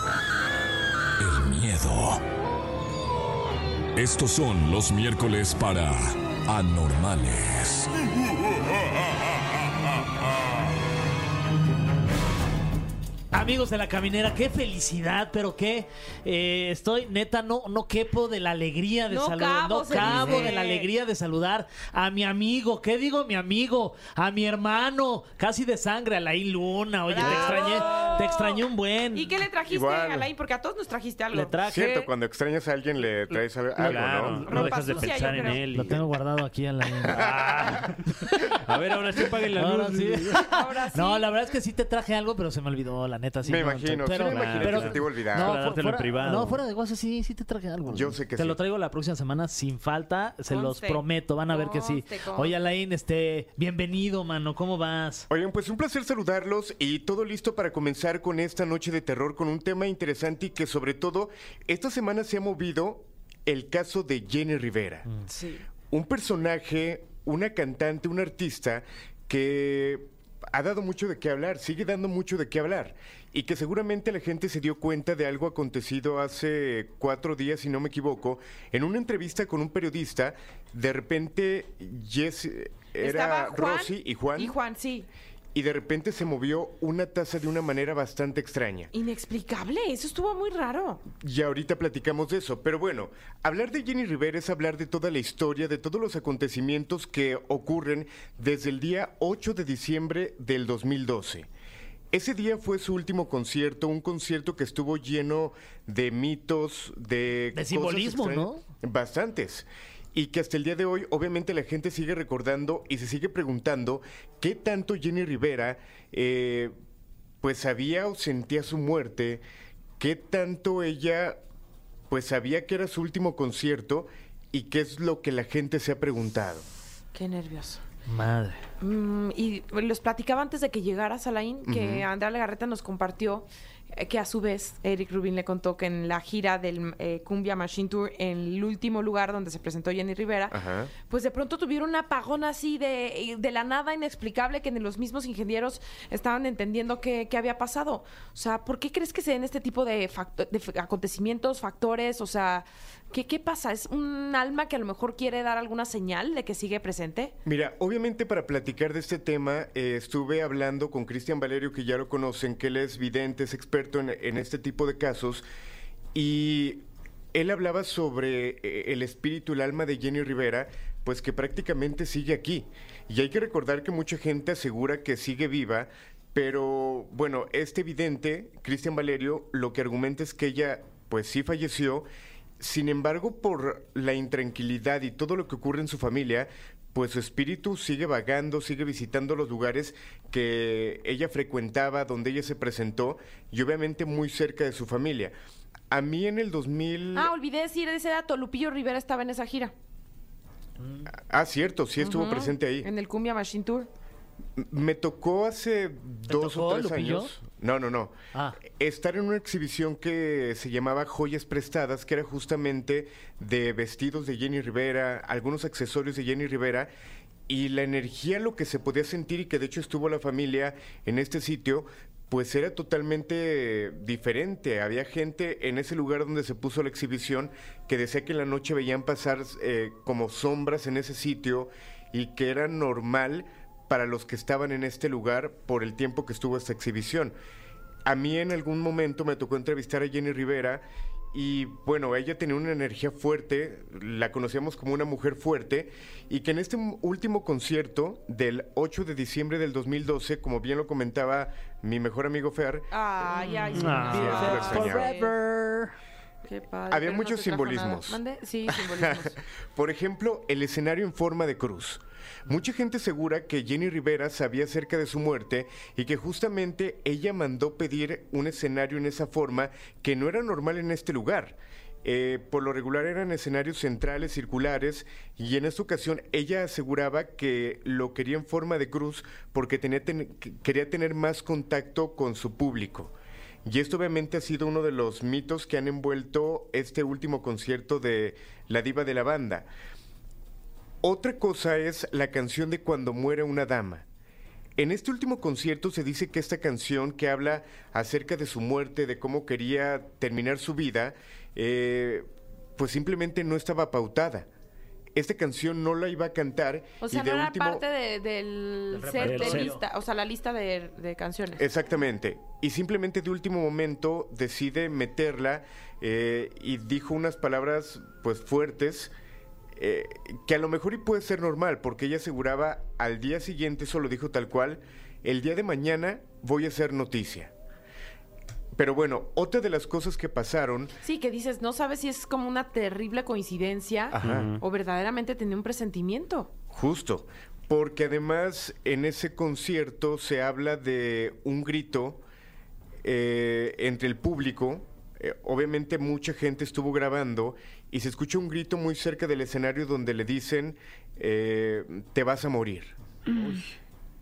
el miedo. Estos son los miércoles para anormales. Amigos de la caminera, qué felicidad, pero qué eh, estoy neta no no quepo de la alegría de No saludar, cabo, no se cabo dice. de la alegría de saludar a mi amigo, ¿qué digo mi amigo? A mi hermano, casi de sangre, a la Luna. Oye, te extrañé, te extrañé un buen. ¿Y qué le trajiste, Igual. Alain? Porque a todos nos trajiste algo. le traje? Cierto, cuando extrañas a alguien le traes algo, Claro, ¿no? dejas de pensar en él. y- Lo tengo guardado aquí en la A ver, ahora sí paguen la Ahora luz. sí. Ahora sí. No, la verdad es que sí te traje algo, pero se me olvidó, la neta. Sí, Me no, imagino, pero, sí me imaginé pero- que se te iba a olvidar. No, en fuera, privado. no, fuera de guasa, sí, sí te traje algo. Yo sé que Te sí. lo traigo la próxima semana sin falta, se los prometo, van a ver que sí. Conste. Oye, Alain, este, bienvenido, mano, ¿cómo vas? Oigan, pues un placer saludarlos y todo listo para comenzar con esta noche de terror con un tema interesante y que sobre todo esta semana se ha movido el caso de Jenny Rivera. Sí. Un personaje, una cantante, un artista que ha dado mucho de qué hablar, sigue dando mucho de qué hablar. Y que seguramente la gente se dio cuenta de algo acontecido hace cuatro días, si no me equivoco, en una entrevista con un periodista, de repente Jess, era Estaba Juan Rosy y Juan, Y Juan, sí. Y de repente se movió una taza de una manera bastante extraña. Inexplicable, eso estuvo muy raro. Y ahorita platicamos de eso, pero bueno, hablar de Jenny Rivera es hablar de toda la historia, de todos los acontecimientos que ocurren desde el día 8 de diciembre del 2012. Ese día fue su último concierto, un concierto que estuvo lleno de mitos, de... De cosas simbolismo, extrañas. Bastantes. Y que hasta el día de hoy, obviamente, la gente sigue recordando y se sigue preguntando qué tanto Jenny Rivera, eh, pues sabía o sentía su muerte, qué tanto ella, pues sabía que era su último concierto y qué es lo que la gente se ha preguntado. Qué nervioso. Madre. Mm, y les platicaba antes de que llegara Salaín que Andrea Legarreta nos compartió que a su vez Eric Rubin le contó que en la gira del eh, Cumbia Machine Tour, en el último lugar donde se presentó Jenny Rivera, Ajá. pues de pronto tuvieron un apagón así de, de la nada inexplicable que ni los mismos ingenieros estaban entendiendo qué, qué había pasado. O sea, ¿por qué crees que se den este tipo de, facto- de f- acontecimientos, factores? O sea, ¿qué, ¿qué pasa? ¿Es un alma que a lo mejor quiere dar alguna señal de que sigue presente? Mira, obviamente para platicar de este tema eh, estuve hablando con Cristian Valerio, que ya lo conocen, que él es vidente, es experto en, este tipo de casos, y él hablaba sobre eh, el espíritu, el alma de Jenny Rivera, pues que prácticamente sigue aquí. Y hay que recordar que mucha gente asegura que sigue viva, pero bueno, este vidente, Cristian Valerio, lo que argumenta es que ella pues sí falleció, sin embargo, por la intranquilidad y todo lo que ocurre en su familia, pues su espíritu sigue vagando, sigue visitando los lugares que ella frecuentaba, donde ella se presentó, y obviamente muy cerca de su familia. A mí en el 2000... Ah, olvidé decir ese dato. Lupillo Rivera estaba en esa gira. Ah, cierto, sí estuvo presente ahí. En el Cumbia Machine Tour. Me tocó hace dos tocó, o tres Lupillo? años. No, no, no. Ah. Estar en una exhibición que se llamaba Joyas Prestadas, que era justamente de vestidos de Jenny Rivera, algunos accesorios de Jenny Rivera. Y la energía, lo que se podía sentir, y que de hecho estuvo la familia en este sitio, pues era totalmente diferente. Había gente en ese lugar donde se puso la exhibición que decía que en la noche veían pasar eh, como sombras en ese sitio y que era normal para los que estaban en este lugar por el tiempo que estuvo esta exhibición. A mí en algún momento me tocó entrevistar a Jenny Rivera y bueno, ella tenía una energía fuerte, la conocíamos como una mujer fuerte y que en este último concierto del 8 de diciembre del 2012, como bien lo comentaba mi mejor amigo Fer, Ay, ay. Forever. Qué padre, Había pero no muchos trajo simbolismos. Sí, simbolismos. Por ejemplo, el escenario en forma de cruz. Mucha gente asegura que Jenny Rivera sabía acerca de su muerte y que justamente ella mandó pedir un escenario en esa forma que no era normal en este lugar. Eh, por lo regular eran escenarios centrales, circulares, y en esta ocasión ella aseguraba que lo quería en forma de cruz porque tenía ten- que- quería tener más contacto con su público. Y esto obviamente ha sido uno de los mitos que han envuelto este último concierto de La Diva de la Banda. Otra cosa es la canción de Cuando muere una dama. En este último concierto se dice que esta canción que habla acerca de su muerte, de cómo quería terminar su vida, eh, pues simplemente no estaba pautada. Esta canción no la iba a cantar. O sea, y de no era último- parte de- del set de lista, o sea, la lista de, de canciones. Exactamente. Y simplemente de último momento decide meterla eh, y dijo unas palabras pues fuertes eh, que a lo mejor y puede ser normal porque ella aseguraba al día siguiente, eso lo dijo tal cual, el día de mañana voy a hacer noticia. Pero bueno, otra de las cosas que pasaron, Sí, que dices, no sabes si es como una terrible coincidencia Ajá. o verdaderamente tenía un presentimiento. Justo, porque además en ese concierto se habla de un grito eh, entre el público. eh, obviamente mucha gente estuvo grabando y se escucha un grito muy cerca del escenario donde le dicen eh, te vas a morir.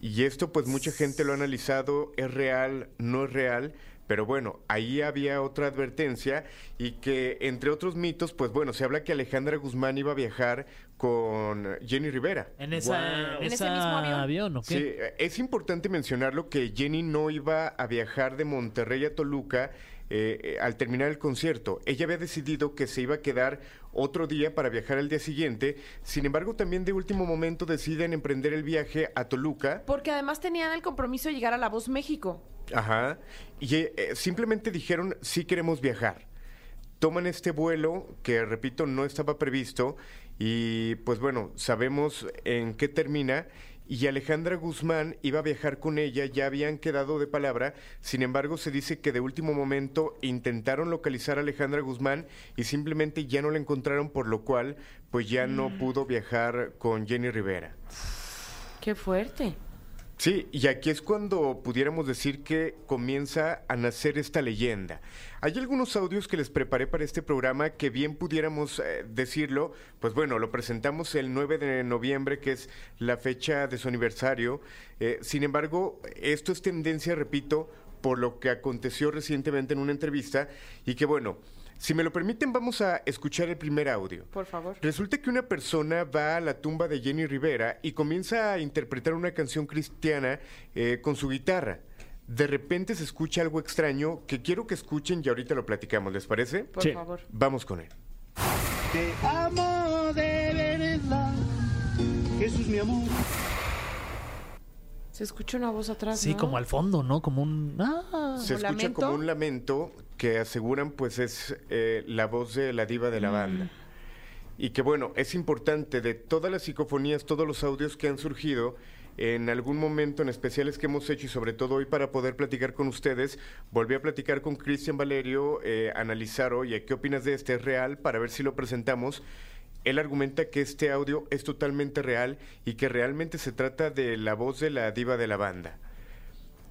Y esto pues mucha gente lo ha analizado, es real, no es real, Pero bueno, ahí había otra advertencia y que entre otros mitos, pues bueno, se habla que Alejandra Guzmán iba a viajar con Jenny Rivera. En, esa, ¿En en ese mismo avión? avión, ¿o qué? Sí, es importante mencionarlo que Jenny no iba a viajar de Monterrey a Toluca eh, al terminar el concierto. Ella había decidido que se iba a quedar otro día para viajar al día siguiente. Sin embargo, también de último momento deciden emprender el viaje a Toluca. Porque además tenían el compromiso de llegar a La Voz México. Ajá. Y eh, eh, simplemente dijeron, sí queremos viajar. Toman este vuelo que, repito, no estaba previsto y pues bueno, sabemos en qué termina. Y Alejandra Guzmán iba a viajar con ella, ya habían quedado de palabra, sin embargo se dice que de último momento intentaron localizar a Alejandra Guzmán y simplemente ya no la encontraron, por lo cual pues ya no pudo viajar con Jenny Rivera. Qué fuerte. Sí, y aquí es cuando pudiéramos decir que comienza a nacer esta leyenda. Hay algunos audios que les preparé para este programa que bien pudiéramos eh, decirlo, pues bueno, lo presentamos el 9 de noviembre, que es la fecha de su aniversario. Eh, sin embargo, esto es tendencia, repito, por lo que aconteció recientemente en una entrevista y que bueno, si me lo permiten vamos a escuchar el primer audio. Por favor. Resulta que una persona va a la tumba de Jenny Rivera y comienza a interpretar una canción cristiana eh, con su guitarra. De repente se escucha algo extraño que quiero que escuchen y ahorita lo platicamos, ¿les parece? Por Sí. favor. Vamos con él. Te amo de verdad, Jesús mi amor. Se escucha una voz atrás. Sí, ¿no? como al fondo, ¿no? Como un... Ah, Se escucha lamento? como un lamento que aseguran pues es eh, la voz de la diva de la banda. Y que bueno, es importante de todas las psicofonías, todos los audios que han surgido, en algún momento en especiales que hemos hecho y sobre todo hoy para poder platicar con ustedes, volví a platicar con Cristian Valerio, eh, analizar, oye, ¿qué opinas de este? ¿Es real? Para ver si lo presentamos. Él argumenta que este audio es totalmente real y que realmente se trata de la voz de la diva de la banda.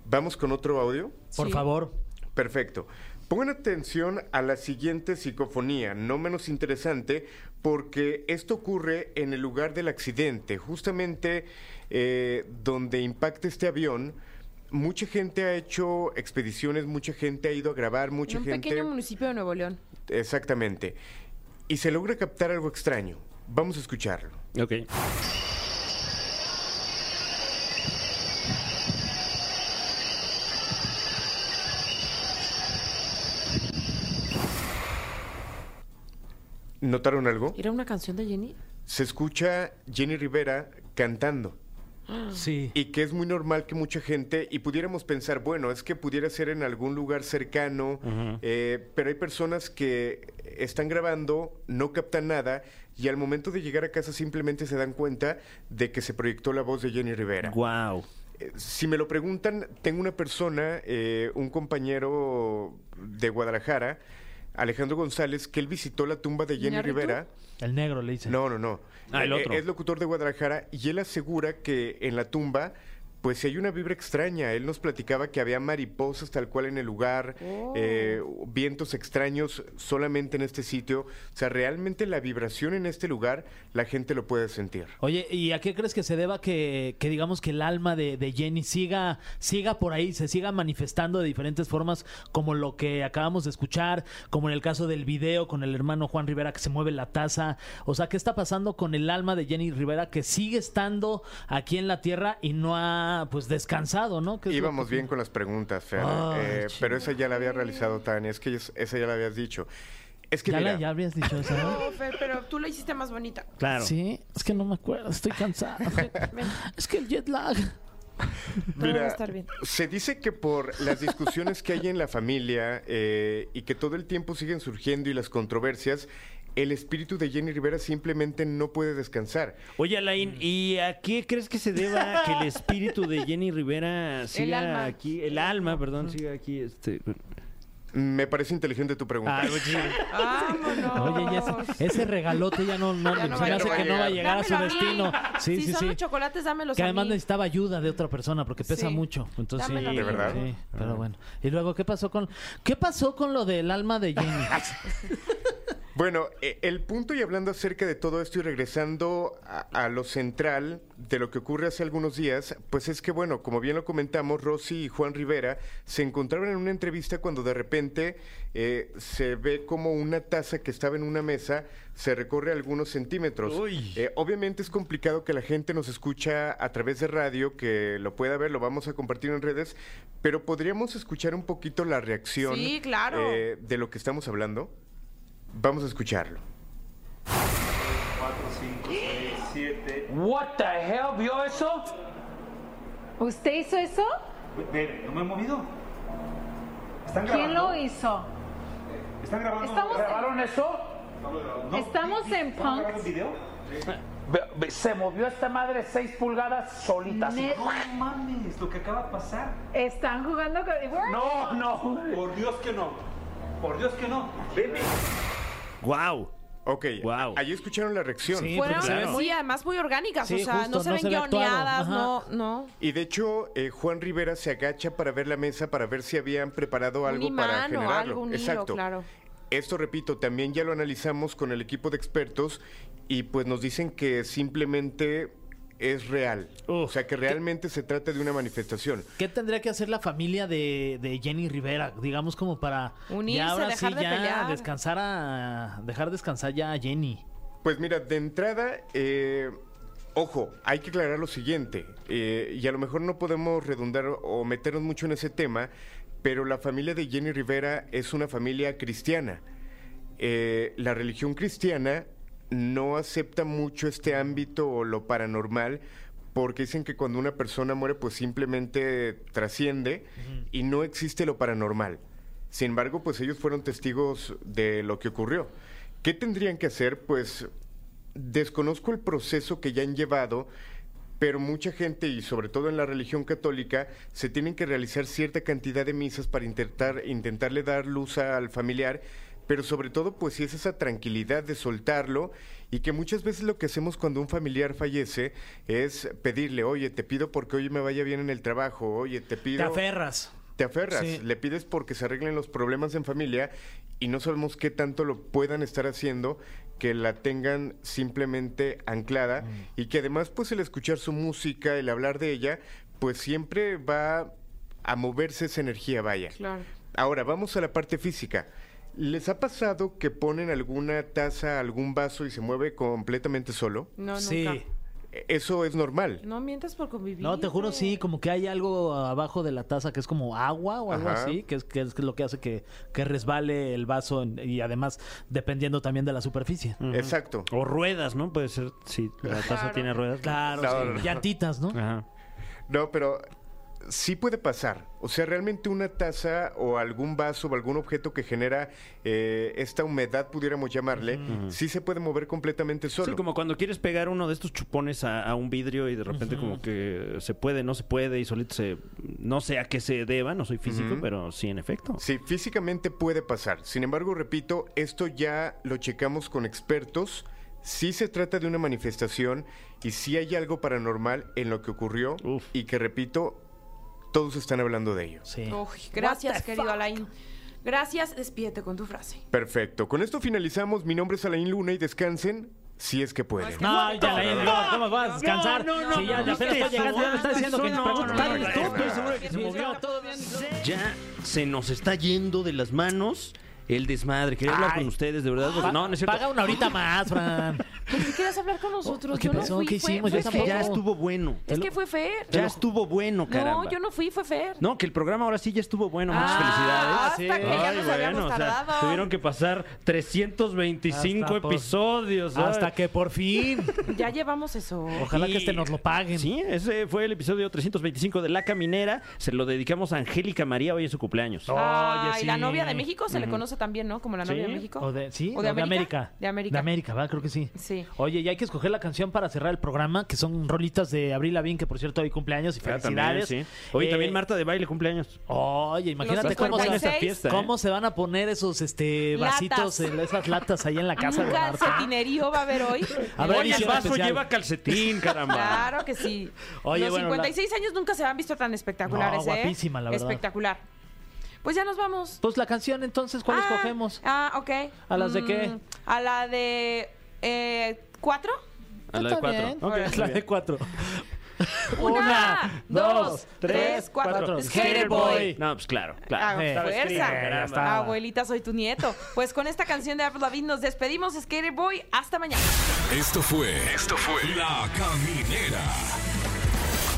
Vamos con otro audio. por Sí. favor. Perfecto. Pongan atención a la siguiente psicofonía, no menos interesante, porque esto ocurre en el lugar del accidente, justamente eh, donde impacta este avión. Mucha gente ha hecho expediciones, mucha gente ha ido a grabar, mucha En un gente... pequeño municipio de Nuevo León. Exactamente. Y se logra captar algo extraño. Vamos a escucharlo. Ok. ¿Notaron algo? ¿Era una canción de Jenny? Se escucha Jenny Rivera cantando. Sí. Y que es muy normal que mucha gente, y pudiéramos pensar, bueno, es que pudiera ser en algún lugar cercano, eh, pero hay personas que están grabando, no captan nada, y al momento de llegar a casa simplemente se dan cuenta de que se proyectó la voz de Jenny Rivera. Wow. Eh, Si me lo preguntan, tengo una persona, eh, un compañero de Guadalajara, Alejandro González, que él visitó la tumba de Jenny. Rivera. El negro le dice. No, no, no. Ah, el Eh, otro. Es locutor de Guadalajara y él asegura que en la tumba, pues si hay una vibra extraña. Él nos platicaba que había mariposas tal cual en el lugar, Oh. eh, vientos extraños solamente en este sitio. O sea, realmente la vibración en este lugar, la gente lo puede sentir. Oye, ¿y a qué crees que se deba que, que digamos que el alma de, de Jenny siga, siga por ahí, se siga manifestando de diferentes formas, como lo que acabamos de escuchar, como en el caso del video con el hermano Juan Rivera que se mueve la taza? O sea, ¿qué está pasando con el alma de Jenny Rivera que sigue estando aquí en la tierra y no ha pues descansado, ¿no? ¿Qué es lo Íbamos que- bien con las preguntas, Fer. Ay, eh, pero esa ya la había realizado Tania. Es que es- esa ya la habías dicho. Es que ¿Ya, la- mira, ya habrías dicho eso, ¿no? No, Fer, pero tú la hiciste más bonita. Claro. Sí, es que no me acuerdo, estoy cansado. Es que el jet lag. Mira, estar bien. se dice que por las discusiones que hay en la familia eh, y que todo el tiempo siguen surgiendo y las controversias, el espíritu de Jenny Rivera simplemente no puede descansar. Oye, Alain, ¿y a qué crees que se deba que el espíritu de Jenny Rivera siga alma. aquí? El alma, perdón, siga aquí. Este... Me parece inteligente tu pregunta. Ay, muchísimas- Vámonos. Oye, ya ese, ese regalote ya no, no, Ya no se va me a hace llegar. que no va a llegar a su Dámelo mí. destino. Sí, si sí, son sí. los chocolates, dámelos Que a además mí. necesitaba ayuda de otra persona porque pesa Sí. mucho. Entonces, Dámelo a sí, mí. ¿De verdad? sí, pero bueno. Y luego, ¿qué pasó con qué pasó con lo del alma de Jenny? Bueno, eh, el punto y hablando acerca de todo esto y regresando a, a lo central de lo que ocurre hace algunos días, pues es que, bueno, como bien lo comentamos, Rosy y Juan Rivera se encontraban en una entrevista cuando de repente eh, se ve como una taza que estaba en una mesa se recorre algunos centímetros. Uy. Eh, obviamente es complicado que la gente nos escucha a través de radio, que lo pueda ver, lo vamos a compartir en redes, pero podríamos escuchar un poquito la reacción Sí, claro. eh, de lo que estamos hablando. Vamos a escucharlo. What the hell, ¿vio eso? ¿Usted hizo eso? No me he movido. ¿Están ¿Quién lo hizo? ¿Están grabando? Estamos en- ¿Grabaron eso? Estamos en ¿Están grabando punk. video? Se movió esta madre 6 pulgadas solita. No mames, lo que acaba de pasar. Están jugando con... No, no. Por Dios que no. Por Dios que no. Veme. ¡Wow! Ok, Guau. ahí escucharon la reacción. Sí, Fueron muy, además muy orgánicas, Sí, o sea, justo, no se no ven se guioneadas, no, no. Y de hecho, eh, Juan Rivera se agacha para ver la mesa para ver si habían preparado Un algo imán para o generarlo. algo, un hilo, Exacto. claro. Esto, repito, también ya lo analizamos con el equipo de expertos y pues nos dicen que simplemente es real. o sea, que realmente se trata de una manifestación. ¿Qué tendría que hacer la familia de, de Jenny Rivera? Digamos como para Unirse, ya ahora dejar sí de ya pelear. descansar a dejar descansar ya a Jenny. Pues mira, de entrada, eh, ojo, hay que aclarar lo siguiente, eh, y a lo mejor no podemos redundar o meternos mucho en ese tema, pero la familia de Jenny Rivera es una familia cristiana. Eh, la religión cristiana no acepta mucho este ámbito o lo paranormal porque dicen que cuando una persona muere pues simplemente trasciende y no existe lo paranormal. Sin embargo, pues ellos fueron testigos de lo que ocurrió. ¿Qué tendrían que hacer? Pues desconozco el proceso que ya han llevado, pero mucha gente, y sobre todo en la religión católica, se tienen que realizar cierta cantidad de misas para intentar, intentarle dar luz al familiar, pero sobre todo, pues sí es esa tranquilidad de soltarlo y que muchas veces lo que hacemos cuando un familiar fallece es pedirle, oye, te pido porque hoy me vaya bien en el trabajo, oye, te pido... Te aferras. Te aferras, Sí. le pides porque se arreglen los problemas en familia y no sabemos qué tanto lo puedan estar haciendo que la tengan simplemente anclada y que además pues el escuchar su música, el hablar de ella, pues siempre va a moverse esa energía, vaya. Claro. Ahora, vamos a la parte física. ¿Les ha pasado que ponen alguna taza, algún vaso y se mueve completamente solo? No, Sí. nunca. Eso es normal. No mientas por convivir. No, te juro, sí, como que hay algo abajo de la taza que es como agua o algo Ajá. así, que es, que es lo que hace que, que resbale el vaso en- y además dependiendo también de la superficie. Exacto. O ruedas, ¿no? Puede ser, si la taza Claro. tiene ruedas. Claro, No, sí. no, no. llantitas, ¿no? Ajá. No, pero sí puede pasar. O sea, realmente una taza o algún vaso o algún objeto que genera eh, esta humedad, pudiéramos llamarle, sí se puede mover completamente solo. Sí, como cuando quieres pegar uno de estos chupones a, a un vidrio y de repente como que se puede, no se puede y solito se... No sé a qué se deba, no soy físico, pero sí, en efecto. Sí, físicamente puede pasar. Sin embargo, repito, esto ya lo checamos con expertos. Sí se trata de una manifestación y sí hay algo paranormal en lo que ocurrió Uf. y que, repito, todos están hablando de ello. Sí. Uy, gracias, querido Alain. Gracias, despídete con tu frase. Perfecto. Con esto finalizamos. Mi nombre es Alain Luna y descansen si es que pueden. No, ya la no, ¿cómo vas a descansar? No, no, no, ya, ya apenas llegando, ya me está diciendo que no, no, ¿está. Ya se nos está yendo de las manos el desmadre. Quería hablar Ay. con ustedes, de verdad. porque- no, no es cierto. Paga una horita más, Fran. ¿Por qué quieres hablar con nosotros? ¿Qué yo no pasó? fui, ¿Qué fue- hicimos? fue tampoco. Ya estuvo bueno. Es que fue Fer. Ya estuvo bueno, caramba. No, yo no fui, fue Fer. No, que el programa ahora sí ya estuvo bueno. Muchas Ah, felicidades. hasta que ya Ay, nos habíamos o sea, tardado. tuvieron que pasar 325 Hasta por- episodios. ay. Hasta que por fin. Ya llevamos eso. Ojalá Y- que este nos lo paguen. Sí, ese fue el episodio 325 de La Caminera. Se lo dedicamos a Angélica María, hoy es su cumpleaños. Ah, Oye, y la sí. novia de México se le conoce también, ¿no? Como la novia Sí. de México. O de, sí, ¿O de o de América? América. De América. De América, ¿verdad? Creo que sí. Sí. Oye, y hay que escoger la canción para cerrar el programa, que son rolitas de Abril Lavín, que por cierto hoy cumpleaños y Ah, felicidades. también, sí. Oye, Eh, también Marta de Baile cumpleaños. Oye, imagínate cómo se, 56. fiesta, ¿eh? cómo se van a poner esos este vasitos, Latas. en esas latas ahí en la casa Un de Marta. calcetinerío va a haber hoy. Habrá Oye, el vaso especial. lleva calcetín, caramba. Claro que sí. Oye, Los bueno, la- 56 años nunca se han visto tan espectaculares, No, ¿eh? guapísima, la verdad. Espectacular. Pues ya nos vamos. Pues la canción entonces, ¿cuál Ah, escogemos? Ah, ok. ¿A las de qué? Mm, a la de eh, cuatro. A la de cuatro. bien. Ok, Es la de cuatro. Una, dos, tres, cuatro. Skater Boy. No, pues claro, Ah, claro. Eh, fuerza. está. Abuelita, soy tu nieto. Pues con esta canción de Avril Lavigne nos despedimos, Skater Boy. Hasta mañana. Esto fue. Esto fue. La Caminera.